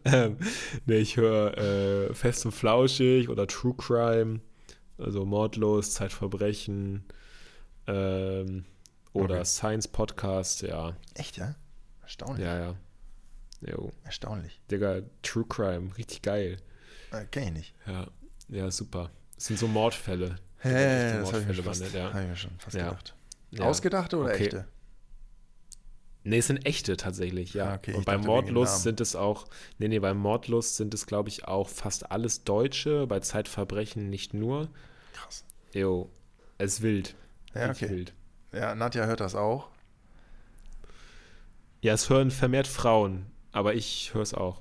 Speaker 2: ähm, nee, ich höre äh, Fest und Flauschig oder True Crime, also Mordlos, Zeitverbrechen ähm, oder
Speaker 1: Okay.
Speaker 2: Science Podcast, ja.
Speaker 1: Echt, ja? Erstaunlich.
Speaker 2: Ja, ja. Jo,
Speaker 1: Erstaunlich.
Speaker 2: Digga, True Crime, richtig geil.
Speaker 1: Äh, kenn ich nicht.
Speaker 2: Ja, ja, super. Das sind so Mordfälle.
Speaker 1: Ja,
Speaker 2: echte
Speaker 1: ja, ja, das habe ich, mir fast-
Speaker 2: ja.
Speaker 1: hab ich mir schon fast
Speaker 2: Ja.
Speaker 1: gedacht.
Speaker 2: Ja.
Speaker 1: Ausgedachte oder
Speaker 2: Okay.
Speaker 1: echte?
Speaker 2: Nee, es sind echte tatsächlich, ja.
Speaker 1: Ah, okay, ich
Speaker 2: Und bei. Mordlust sind es auch, nee, nee, bei Mordlust sind es, glaube ich, auch fast alles Deutsche, bei Zeitverbrechen nicht nur.
Speaker 1: Krass.
Speaker 2: Jo, es ist wild.
Speaker 1: Ja, okay.
Speaker 2: wild.
Speaker 1: Ja, Nadja hört das auch.
Speaker 2: Ja, es hören vermehrt Frauen, aber ich höre es auch.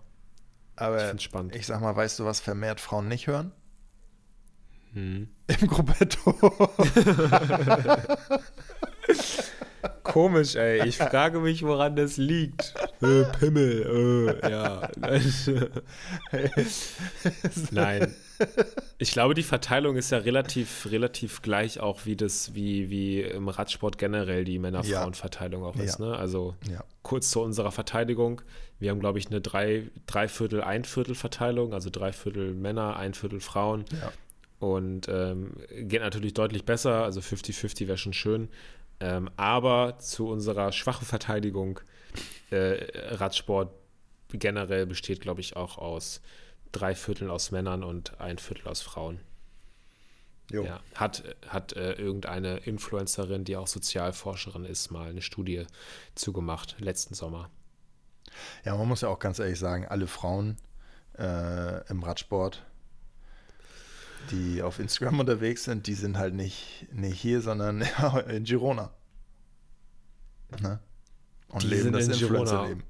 Speaker 2: Ich
Speaker 1: Aber
Speaker 2: spannend.
Speaker 1: ich sag mal, weißt du, was vermehrt Frauen nicht hören?
Speaker 2: Hm.
Speaker 1: Im Gruppetto.
Speaker 2: Komisch, ey. Ich frage mich, woran das liegt. Äh, Pimmel, äh, ja. Nein. Ich glaube, die Verteilung ist ja relativ, relativ gleich auch wie das, wie, wie im Radsport generell die Männer-Frauen-Verteilung auch ist.
Speaker 1: Ja.
Speaker 2: Ne? Also
Speaker 1: ja.
Speaker 2: kurz zu unserer Verteidigung. Wir haben, glaube ich, eine drei, Dreiviertel, Einviertel Verteilung, also Dreiviertel Männer, ein Viertel Frauen.
Speaker 1: ja.
Speaker 2: Und ähm, geht natürlich deutlich besser, also 50-50 wäre schon schön. Ähm, aber zu unserer schwachen Verteidigung, äh, Radsport generell besteht, glaube ich, auch aus drei Vierteln aus Männern und ein Viertel aus Frauen.
Speaker 1: Jo.
Speaker 2: Ja, hat hat äh, irgendeine Influencerin, die auch Sozialforscherin ist, mal eine Studie zugemacht, letzten Sommer.
Speaker 1: Ja, man muss ja auch ganz ehrlich sagen, alle Frauen äh, im Radsport, die auf Instagram unterwegs sind, die sind halt nicht, nicht hier, sondern in Girona. Ne? Und
Speaker 2: Die
Speaker 1: leben
Speaker 2: sind
Speaker 1: das
Speaker 2: in Girona.
Speaker 1: Influencer-Leben.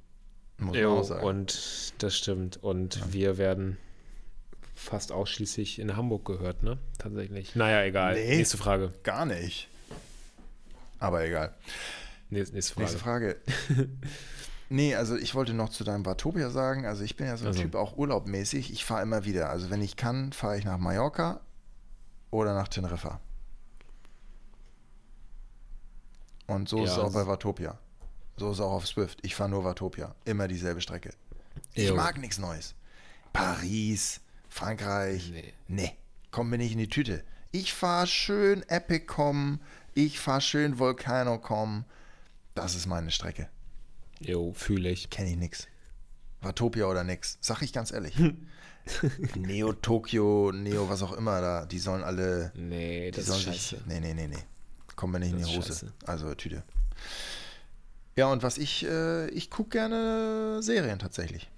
Speaker 1: Muss man
Speaker 2: Jo,
Speaker 1: auch sagen.
Speaker 2: und das stimmt. Und wir werden fast ausschließlich in Hamburg gehört, ne? Tatsächlich. Naja, egal.
Speaker 1: Nee.
Speaker 2: Nächste Frage.
Speaker 1: Gar nicht. Aber egal.
Speaker 2: Nächste Frage.
Speaker 1: Nächste Frage. nee, also ich wollte noch zu deinem Watopia sagen, also ich bin ja so ein
Speaker 2: Also.
Speaker 1: Typ auch urlaubmäßig, ich fahre immer wieder. Also wenn ich kann, fahre ich nach Mallorca oder nach Teneriffa. Und so ist es
Speaker 2: Ja,
Speaker 1: auch bei Watopia. So ist es auch auf Swift. Ich fahre nur Watopia. Immer dieselbe Strecke. Ich
Speaker 2: Jo.
Speaker 1: mag nichts Neues. Paris, Frankreich.
Speaker 2: Nee.
Speaker 1: Nee, komm mir nicht in die Tüte. Ich fahre schön Epicom, ich fahre schön Volcano.com. Das ist meine Strecke.
Speaker 2: Jo, fühle ich.
Speaker 1: Kenne ich nix. Watopia oder nix. Sag ich ganz ehrlich. Neo Tokio, Neo was auch immer da, die sollen alle.
Speaker 2: Nee,
Speaker 1: Die
Speaker 2: das ist scheiße.
Speaker 1: sich. Nee, nee, nee, nee. Kommen wir nicht in
Speaker 2: Das
Speaker 1: die
Speaker 2: ist
Speaker 1: Hose.
Speaker 2: scheiße.
Speaker 1: Also Tüte. Ja, und was ich, äh, ich gucke gerne Serien tatsächlich.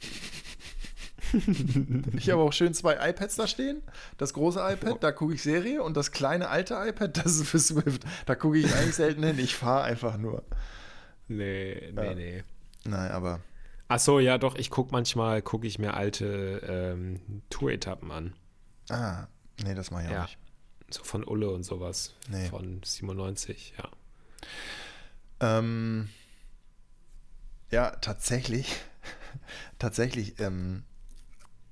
Speaker 1: ich habe auch schön zwei iPads da stehen. Das große iPad, da gucke ich Serie und das kleine alte iPad, das ist für Swift. Da gucke ich eigentlich selten hin. Ich fahre einfach nur.
Speaker 2: Nee, nee,
Speaker 1: Ja.
Speaker 2: nee.
Speaker 1: Nein, aber
Speaker 2: Ach so, ja, doch, ich gucke manchmal, gucke ich mir alte ähm, Tour-Etappen an.
Speaker 1: ah, nee, das mache ich auch
Speaker 2: Ja.
Speaker 1: nicht.
Speaker 2: So von Ulle und sowas.
Speaker 1: Nee.
Speaker 2: Von 97, ja.
Speaker 1: Ähm, ja, tatsächlich, tatsächlich, ähm,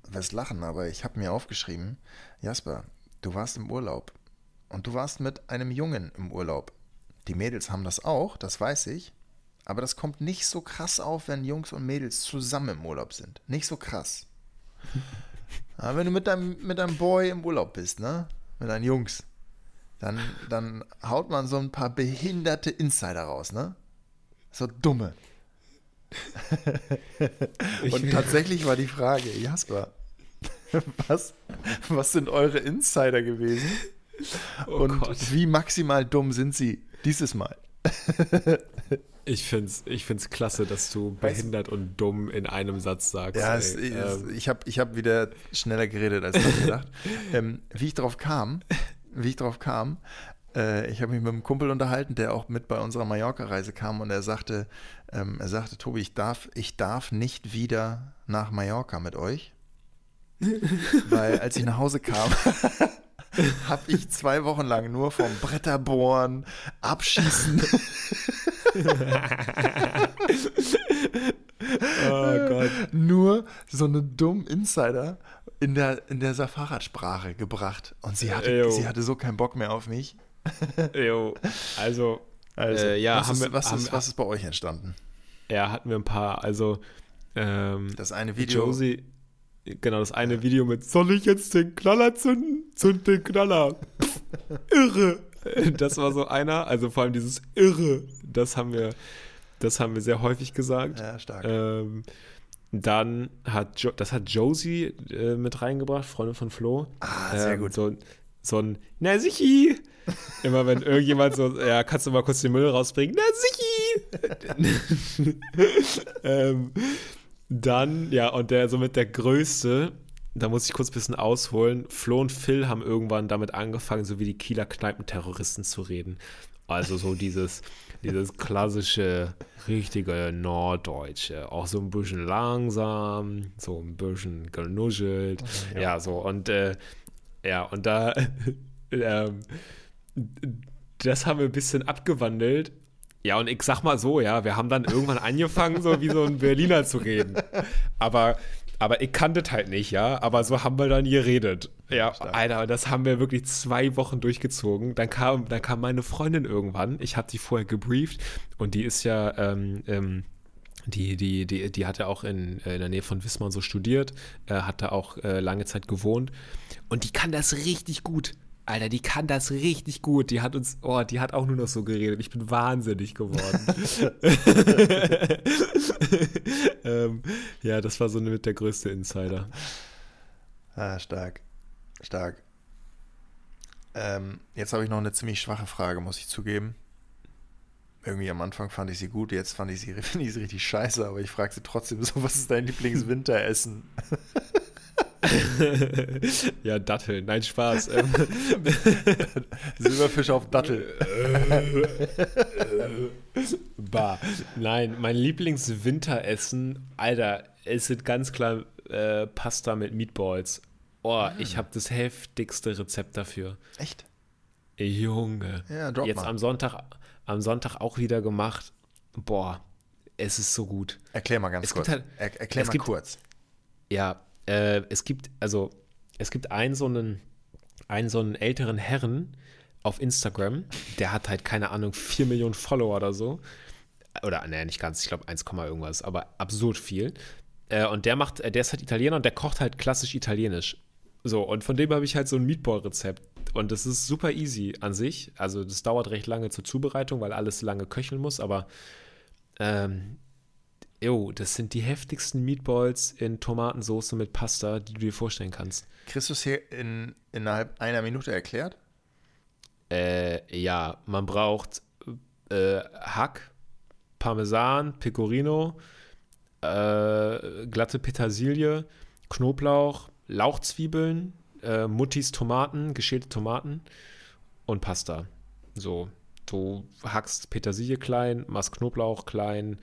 Speaker 1: was lachen, aber ich habe mir aufgeschrieben, Jasper, du warst im Urlaub und du warst mit einem Jungen im Urlaub. Die Mädels haben das auch, das weiß ich, aber das kommt nicht so krass auf, wenn Jungs und Mädels zusammen im Urlaub sind. Nicht so krass. Aber wenn du mit deinem, mit deinem Boy im Urlaub bist, ne? Mit deinen Jungs, dann, dann haut man so ein paar behinderte Insider raus, ne? So dumme. Und tatsächlich war die Frage, Jasper, Was, was sind eure Insider gewesen?
Speaker 2: Oh
Speaker 1: Und
Speaker 2: Gott.
Speaker 1: wie maximal dumm sind sie dieses Mal?
Speaker 2: Ich finde es ich find's klasse, dass du
Speaker 1: Weißt-
Speaker 2: behindert und dumm in einem Satz sagst.
Speaker 1: Ja, es, es,
Speaker 2: Ähm,
Speaker 1: ich habe ich hab wieder schneller geredet als ich gedacht. ähm, wie ich drauf kam, wie ich drauf kam, äh, ich habe mich mit einem Kumpel unterhalten, der auch mit bei unserer Mallorca-Reise kam und er sagte, ähm, er sagte, Tobi, ich darf, ich darf nicht wieder nach Mallorca mit euch. Weil als ich nach Hause kam, habe ich zwei Wochen lang nur vom Bretterbohren, Abschießen,
Speaker 2: oh Gott.
Speaker 1: nur so eine dummen Insider in der, in der Fahrradsprache gebracht. Und sie hatte, sie hatte so keinen Bock mehr auf mich.
Speaker 2: Jo, also,
Speaker 1: Also,
Speaker 2: Äh, ja,
Speaker 1: was,
Speaker 2: haben
Speaker 1: ist,
Speaker 2: wir-
Speaker 1: was,
Speaker 2: haben
Speaker 1: ist, was ist bei euch entstanden?
Speaker 2: ja, hatten wir ein paar. Also, ähm,
Speaker 1: Das eine Video.
Speaker 2: Josie, genau, das eine Video mit Soll ich jetzt den Knaller zünden? Zünd den Knaller. Pff, irre. Das war so einer, also vor allem dieses Irre, das haben wir, das haben wir sehr häufig gesagt.
Speaker 1: Ja, stark.
Speaker 2: Ähm, dann hat jo das hat Josie äh, mit reingebracht, Freundin von Flo.
Speaker 1: Ah, sehr
Speaker 2: Ähm,
Speaker 1: gut.
Speaker 2: So, so ein Na sichi! Immer wenn irgendjemand so, ja, kannst du mal kurz den Müll rausbringen? Na sichi! ähm, dann, ja, und der somit der größte, da muss ich kurz ein bisschen ausholen. Flo und Phil haben irgendwann damit angefangen, so wie die Kieler Kneipenterroristen zu reden. Also so dieses, dieses klassische, richtige Norddeutsche. Auch so ein bisschen langsam, so ein bisschen genuschelt. Ja, so. Und äh, ja, und da ähm, das haben wir ein bisschen abgewandelt. Ja, und ich sag mal so, ja, wir haben dann irgendwann angefangen, so wie so ein Berliner zu reden. Aber, aber ich kannte das halt nicht, ja. Aber so haben wir dann geredet. Ja,
Speaker 1: Stark.
Speaker 2: Alter, das haben wir wirklich zwei Wochen durchgezogen. Dann kam, dann kam meine Freundin irgendwann. Ich habe die vorher gebrieft und die ist ja, ähm, ähm, die, die, die, die hat ja auch in, äh, in der Nähe von Wismar so studiert, äh, hat da auch äh, lange Zeit gewohnt. Und die kann das richtig gut. Alter, die kann das richtig gut. Die hat uns, oh, die hat auch nur noch so geredet. Ich bin wahnsinnig geworden. ähm, ja, das war so mit der größte Insider.
Speaker 1: Ah, stark. Stark. Ähm, jetzt habe ich noch eine ziemlich schwache Frage, muss ich zugeben. Irgendwie am Anfang fand ich sie gut, jetzt fand ich sie, finde ich sie richtig scheiße, aber ich frage sie trotzdem so, was ist dein Lieblingswinteressen?
Speaker 2: ja, Datteln. Nein, Spaß. Ähm,
Speaker 1: Silberfisch auf Dattel.
Speaker 2: bah. Nein, mein Lieblingswinteressen, Alter, es sind ganz klar äh, Pasta mit Meatballs. Oh, ich habe das heftigste Rezept dafür.
Speaker 1: Echt?
Speaker 2: Junge.
Speaker 1: Ja, drop
Speaker 2: Jetzt
Speaker 1: mal.
Speaker 2: am Sonntag, am Sonntag auch wieder gemacht. Boah, es ist so gut.
Speaker 1: Erklär mal ganz
Speaker 2: Es
Speaker 1: kurz.
Speaker 2: halt-
Speaker 1: er, erklär mal
Speaker 2: gibt-
Speaker 1: kurz.
Speaker 2: Ja, äh, es gibt, also, es gibt einen so einen, einen so einen älteren Herren auf Instagram, der hat halt, keine Ahnung, 4 Millionen Follower oder so. Oder, ne, nicht ganz, ich glaube 1, Komma irgendwas, aber absurd viel. Äh, und der macht, äh, der ist halt Italiener und der kocht halt klassisch italienisch. So, und von dem habe ich halt so ein Meatball-Rezept. Und das ist super easy an sich. Also, das dauert recht lange zur Zubereitung, weil alles lange köcheln muss, aber ähm, Jo, das sind die heftigsten Meatballs in Tomatensauce mit Pasta, die du dir vorstellen kannst.
Speaker 1: Kriegst du es hier in, innerhalb einer Minute erklärt?
Speaker 2: Äh, ja, man braucht äh, Hack, Parmesan, Pecorino, äh, glatte Petersilie, Knoblauch, Lauchzwiebeln, äh, Muttis Tomaten, geschälte Tomaten und Pasta. So, du hackst Petersilie klein, machst Knoblauch klein,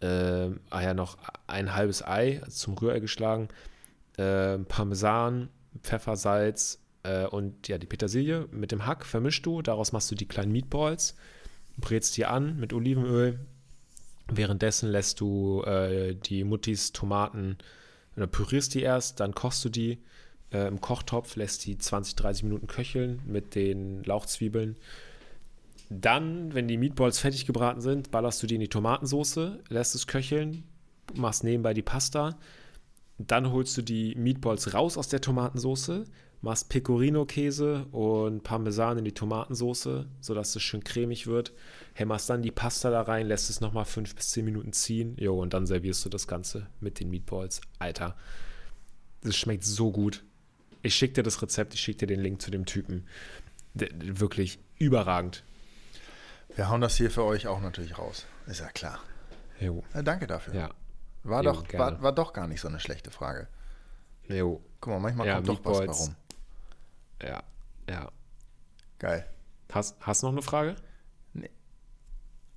Speaker 2: äh, ah ja, noch ein halbes Ei zum Rührei geschlagen, äh, Parmesan, Pfeffer, Salz äh, und ja, die Petersilie mit dem Hack vermischst du, daraus machst du die kleinen Meatballs, brätst die an mit Olivenöl. Währenddessen lässt du äh, die Muttis Tomaten, oder pürierst die erst, dann kochst du die äh, im Kochtopf, lässt die 20, 30 Minuten köcheln mit den Lauchzwiebeln. Dann, wenn die Meatballs fertig gebraten sind, ballerst du die in die Tomatensauce, lässt es köcheln, machst nebenbei die Pasta. Dann holst du die Meatballs raus aus der Tomatensauce, machst Pecorino-Käse und Parmesan in die Tomatensauce, sodass es schön cremig wird. Hämmerst dann die Pasta da rein, lässt es nochmal fünf bis zehn Minuten ziehen. Jo, und dann servierst du das Ganze mit den Meatballs. Alter, das schmeckt so gut. Ich schicke dir das Rezept, ich schicke dir den Link zu dem Typen. Wirklich überragend.
Speaker 1: Wir hauen das hier für euch auch natürlich raus. Ist ja klar.
Speaker 2: Jo.
Speaker 1: Ja, danke dafür.
Speaker 2: Ja.
Speaker 1: War,
Speaker 2: Jo,
Speaker 1: doch, war, war doch gar nicht so eine schlechte Frage.
Speaker 2: Jo.
Speaker 1: Guck mal, manchmal
Speaker 2: Ja,
Speaker 1: kommt doch was bei
Speaker 2: Meatballs.
Speaker 1: rum.
Speaker 2: Ja. Ja.
Speaker 1: Geil.
Speaker 2: Hast, hast du noch eine Frage?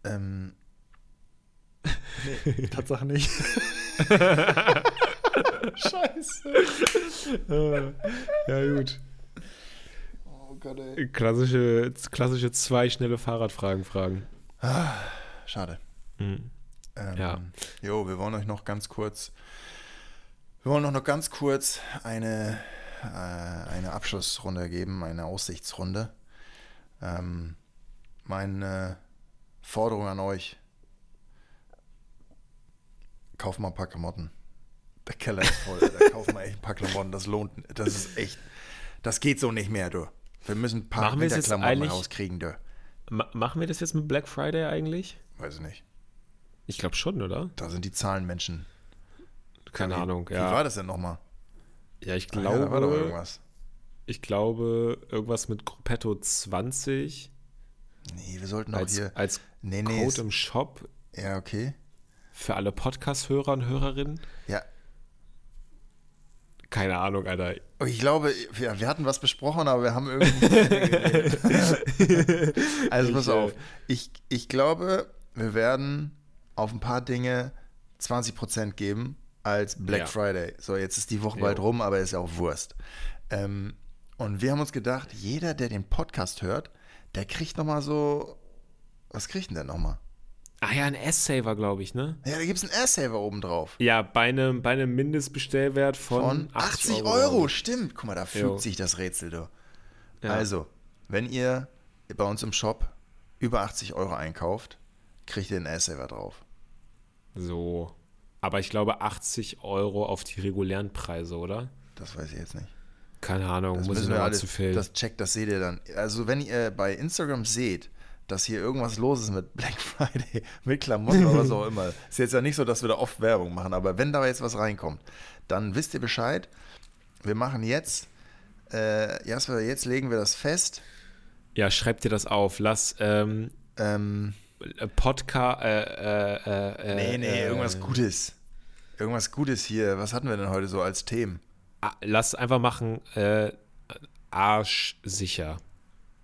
Speaker 1: Ähm, nee, Tatsache nicht. Scheiße.
Speaker 2: Ja, gut.
Speaker 1: Gott, ey.
Speaker 2: Klassische, klassische zwei schnelle Fahrradfragen fragen.
Speaker 1: Schade.
Speaker 2: Mhm.
Speaker 1: Ähm,
Speaker 2: Ja.
Speaker 1: Jo, wir wollen euch noch ganz kurz, wir wollen noch, noch ganz kurz eine, äh, eine Abschlussrunde geben, eine Aussichtsrunde. Ähm, meine Forderung an euch, kauft mal ein paar Klamotten. Der Keller ist voll, da kauft mal echt ein paar Klamotten, das lohnt, das ist echt, das geht so nicht mehr, du. Wir müssen ein paar Winterklamotten rauskriegen, du.
Speaker 2: Ma machen wir das jetzt mit Black Friday eigentlich?
Speaker 1: Weiß ich nicht.
Speaker 2: Ich glaube schon, oder?
Speaker 1: Da sind die Zahlenmenschen.
Speaker 2: Keine
Speaker 1: wie,
Speaker 2: Ahnung,
Speaker 1: Wie
Speaker 2: ja.
Speaker 1: war das denn nochmal?
Speaker 2: Ja, ich
Speaker 1: Ah ja, da war doch
Speaker 2: glaube,
Speaker 1: irgendwas.
Speaker 2: ich glaube, irgendwas mit Gruppetto 20
Speaker 1: Nee, wir sollten auch
Speaker 2: als,
Speaker 1: hier.
Speaker 2: als
Speaker 1: Nee, nee.
Speaker 2: Code im Shop
Speaker 1: ja, okay.
Speaker 2: für alle Podcast-Hörer und Hörerinnen.
Speaker 1: Ja.
Speaker 2: Keine Ahnung, Alter.
Speaker 1: Ich glaube, wir, wir hatten was besprochen, aber wir haben irgendwie. also pass
Speaker 2: äh,
Speaker 1: auf. Ich, ich glaube, wir werden auf ein paar Dinge 20% geben als Black
Speaker 2: Ja.
Speaker 1: Friday. So, jetzt ist die Woche
Speaker 2: Jo.
Speaker 1: bald rum, aber ist ja auch Wurst. Ähm, und wir haben uns gedacht, jeder, der den Podcast hört, der kriegt nochmal so. Was kriegt denn der nochmal?
Speaker 2: Ah ja, ein S-Saver, glaube ich, ne?
Speaker 1: Ja, da gibt es einen Airsaver oben drauf.
Speaker 2: Ja, bei einem, bei einem Mindestbestellwert von,
Speaker 1: Von 80 Euro,
Speaker 2: glaub ich.
Speaker 1: stimmt. Guck mal, da fügt
Speaker 2: Jo.
Speaker 1: sich das Rätsel, du.
Speaker 2: Ja.
Speaker 1: Also, wenn ihr bei uns im Shop über 80 Euro einkauft, kriegt ihr einen Airsaver drauf.
Speaker 2: So. Aber ich glaube 80 Euro auf die regulären Preise, oder?
Speaker 1: Das weiß ich jetzt nicht.
Speaker 2: Keine Ahnung,
Speaker 1: Das
Speaker 2: muss ich noch
Speaker 1: alles,
Speaker 2: zu viel.
Speaker 1: das checkt, das seht ihr dann. Also, wenn ihr bei Instagram seht, dass hier irgendwas los ist mit Black Friday, mit Klamotten oder was auch immer. Ist jetzt ja nicht so, dass wir da oft Werbung machen, aber wenn da jetzt was reinkommt, dann wisst ihr Bescheid. Wir machen jetzt, äh, Jasper, jetzt legen wir das fest.
Speaker 2: ja, schreib dir das auf. Lass ähm,
Speaker 1: Ähm,
Speaker 2: Podcast. Äh, äh, äh,
Speaker 1: Nee, nee,
Speaker 2: äh,
Speaker 1: irgendwas Gutes. Irgendwas Gutes hier. Was hatten wir denn heute so als Themen?
Speaker 2: ah, Lass einfach machen. Äh, Arschsicher.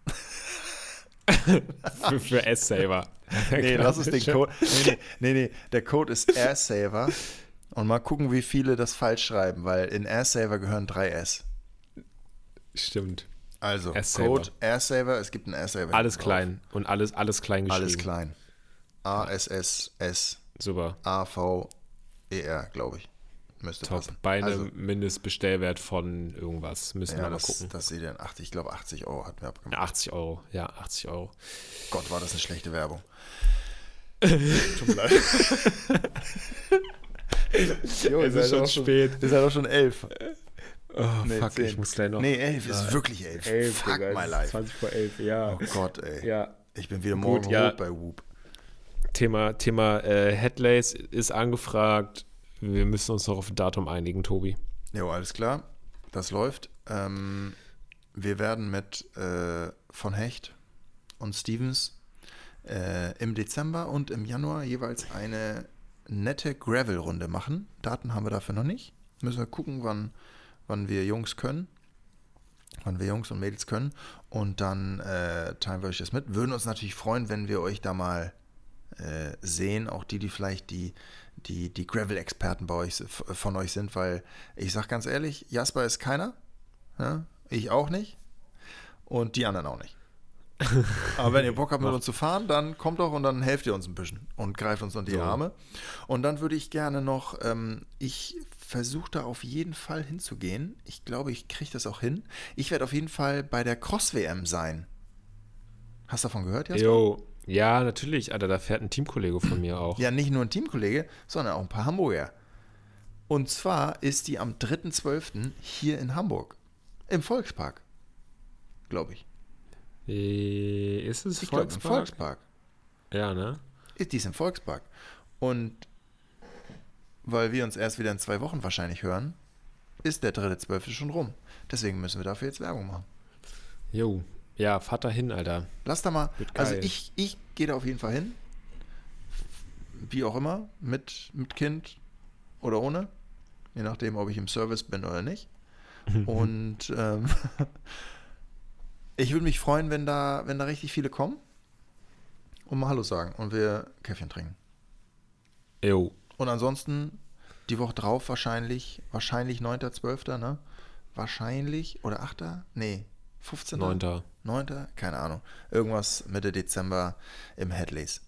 Speaker 2: für für S-Saver.
Speaker 1: Nee, lass uns den Code. Nee, nee, nee, der Code ist Airsaver. Und mal gucken, wie viele das falsch schreiben, weil in Airsaver gehören drei S.
Speaker 2: Stimmt.
Speaker 1: Also. Code Airsaver, es gibt einen Airsaver.
Speaker 2: Alles klein. Und alles, alles klein geschrieben.
Speaker 1: Alles klein. A, S, S, S,
Speaker 2: Super.
Speaker 1: A, V, E, R, glaube ich. Müsste
Speaker 2: Top.
Speaker 1: passen.
Speaker 2: Bei einem
Speaker 1: Also,
Speaker 2: Mindestbestellwert von irgendwas. Müssen wir
Speaker 1: ja,
Speaker 2: mal
Speaker 1: das,
Speaker 2: gucken.
Speaker 1: das seht ihr in 80, ich glaube 80 Euro hatten wir abgemacht.
Speaker 2: Ja, 80 Euro. Ja, 80 Euro.
Speaker 1: Gott, war das eine schlechte Werbung. Tut mir leid. jo,
Speaker 2: Es ist schon spät.
Speaker 1: Ist ja doch schon elf.
Speaker 2: Oh,
Speaker 1: Nee,
Speaker 2: fuck,
Speaker 1: zehn.
Speaker 2: ich muss gleich noch.
Speaker 1: Nee, elf ist wirklich elf.
Speaker 2: 11,
Speaker 1: Fuck
Speaker 2: Digga,
Speaker 1: my
Speaker 2: es
Speaker 1: life.
Speaker 2: 20 vor 11, ja.
Speaker 1: Oh Gott, ey.
Speaker 2: Ja,
Speaker 1: Ich bin wieder
Speaker 2: Gut,
Speaker 1: morgen
Speaker 2: ja.
Speaker 1: rot bei Whoop.
Speaker 2: Thema, Thema äh, Headlays ist angefragt. Wir müssen uns noch auf ein Datum einigen, Tobi.
Speaker 1: Jo, alles klar. Das läuft. Ähm, wir werden mit äh, von Hecht und Stevens äh, im Dezember und im Januar jeweils eine nette Gravel-Runde machen. Daten haben wir dafür noch nicht. Müssen wir gucken, wann, wann wir Jungs können. Wann wir Jungs und Mädels können. Und dann äh, teilen wir euch das mit. Würden uns natürlich freuen, wenn wir euch da mal äh, sehen. Auch die, die vielleicht die, die, die Gravel-Experten bei euch, von euch sind. Weil ich sag ganz ehrlich, Jasper ist keiner. Ja? Ich auch nicht. Und die anderen auch nicht. Aber wenn ihr Bock habt, mit uns zu fahren, dann kommt doch und dann helft ihr uns ein bisschen und greift uns unter die
Speaker 2: So.
Speaker 1: Arme. Und dann würde ich gerne noch, ähm, ich versuche da auf jeden Fall hinzugehen. Ich glaube, ich kriege das auch hin. Ich werde auf jeden Fall bei der Cross-WM sein. Hast du davon gehört, Jasper?
Speaker 2: Jo, ja, natürlich, Alter, da fährt ein Teamkollege von mir auch.
Speaker 1: Ja, nicht nur ein Teamkollege, sondern auch ein paar Hamburger. Und zwar ist die am 3.12. hier in Hamburg. Im Volkspark. Glaube ich.
Speaker 2: Äh, Ist es
Speaker 1: Ich glaube, im
Speaker 2: Volkspark?
Speaker 1: Volkspark.
Speaker 2: Ja, ne?
Speaker 1: Ist dies im Volkspark. Und weil wir uns erst wieder in zwei Wochen wahrscheinlich hören, ist der dritte Zwölfte schon rum. Deswegen müssen wir dafür jetzt Werbung machen.
Speaker 2: Jo, ja, fahr da hin, Alter.
Speaker 1: Lass da mal. Also ich, ich gehe da auf jeden Fall hin. Wie auch immer, mit, mit Kind oder ohne. Je nachdem, ob ich im Service bin oder nicht. Und ähm, ich würde mich freuen, wenn da, wenn da richtig viele kommen und mal Hallo sagen und wir Käffchen trinken.
Speaker 2: Jo,
Speaker 1: Und ansonsten die Woche drauf wahrscheinlich, wahrscheinlich 9.12., ne? Wahrscheinlich, oder 8. Nee, 15.
Speaker 2: 9.
Speaker 1: 9. Keine Ahnung. Irgendwas Mitte Dezember im Headleys.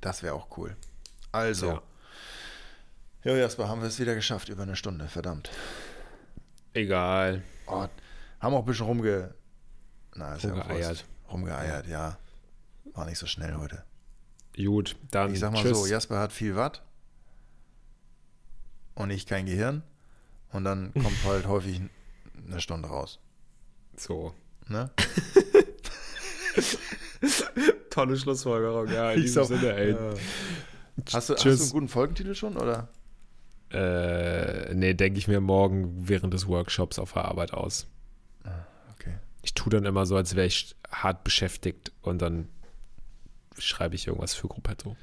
Speaker 1: Das wäre auch cool. Also,
Speaker 2: Ja.
Speaker 1: ja, Jasper, haben wir es wieder geschafft, über eine Stunde, verdammt.
Speaker 2: Egal.
Speaker 1: Oh, haben auch ein bisschen rumge... Na, ist ja
Speaker 2: Rumgeeiert.
Speaker 1: Wurst. Rumgeeiert, ja. War nicht so schnell heute.
Speaker 2: Gut, dann
Speaker 1: Ich sag mal
Speaker 2: tschüss.
Speaker 1: so, Jasper hat viel Watt und ich kein Gehirn. Und dann kommt halt häufig eine Stunde raus.
Speaker 2: So.
Speaker 1: Ne?
Speaker 2: Tolle Schlussfolgerung, ja, in
Speaker 1: Ich
Speaker 2: diesem Sinne, ey.
Speaker 1: Äh, Hast du, hast du einen guten Folgentitel schon, oder?
Speaker 2: Äh, nee, denke ich mir morgen während des Workshops auf der Arbeit aus.
Speaker 1: Okay.
Speaker 2: Ich tue dann immer so, als wäre ich hart beschäftigt und dann schreibe ich irgendwas für Gruppetto.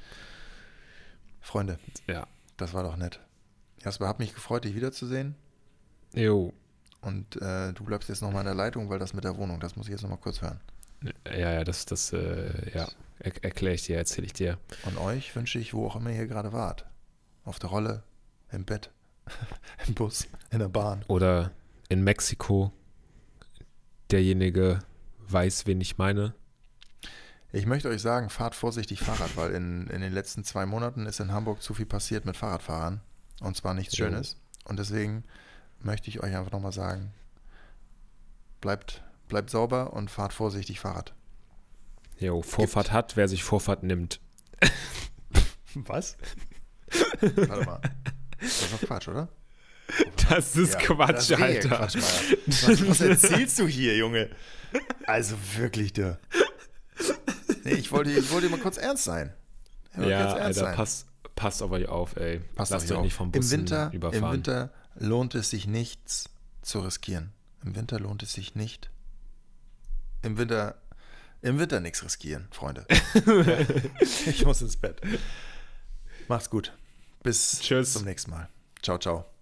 Speaker 1: Freunde,
Speaker 2: Ja.
Speaker 1: das war doch nett. Jasper, hat mich gefreut, dich wiederzusehen.
Speaker 2: Jo.
Speaker 1: Und äh, du bleibst jetzt nochmal in der Leitung, weil das mit der Wohnung, das muss ich jetzt nochmal kurz hören.
Speaker 2: Ja, ja, das, das, äh, ja, er, erkläre ich dir, erzähle ich dir.
Speaker 1: Und euch wünsche ich, wo auch immer ihr gerade wart. Auf der Rolle, im Bett, im Bus, in der Bahn.
Speaker 2: Oder in Mexiko, derjenige weiß, wen ich meine.
Speaker 1: Ich möchte euch sagen, fahrt vorsichtig Fahrrad, weil in, in den letzten zwei Monaten ist in Hamburg zu viel passiert mit Fahrradfahrern. Und zwar nichts. Schönes. Und deswegen möchte ich euch einfach nochmal sagen, bleibt, bleibt sauber und fahrt vorsichtig Fahrrad.
Speaker 2: Jo, Vorfahrt hat, wer sich Vorfahrt nimmt.
Speaker 1: Was? Warte mal. Das ist doch Quatsch, oder?
Speaker 2: Das ist
Speaker 1: Ja,
Speaker 2: Quatsch,
Speaker 1: das ist eh
Speaker 2: Alter.
Speaker 1: Quatsch, was, was erzählst du hier, Junge? Also wirklich, du. Nee, ich wollte, ich wollte mal kurz ernst sein.
Speaker 2: Ja,
Speaker 1: ernst
Speaker 2: Alter,
Speaker 1: sein.
Speaker 2: passt, passt auf euch auf, ey.
Speaker 1: Passt
Speaker 2: Lasst
Speaker 1: auf
Speaker 2: euch
Speaker 1: euch
Speaker 2: nicht
Speaker 1: auf.
Speaker 2: vom
Speaker 1: Im
Speaker 2: Bus
Speaker 1: Winter,
Speaker 2: überfahren.
Speaker 1: Im Winter lohnt es sich nichts zu riskieren. Im Winter lohnt es sich nicht. Im Winter, im Winter nichts riskieren, Freunde. ich muss ins Bett. Macht's gut. Bis
Speaker 2: Tschüss.
Speaker 1: zum nächsten Mal. Ciao, ciao.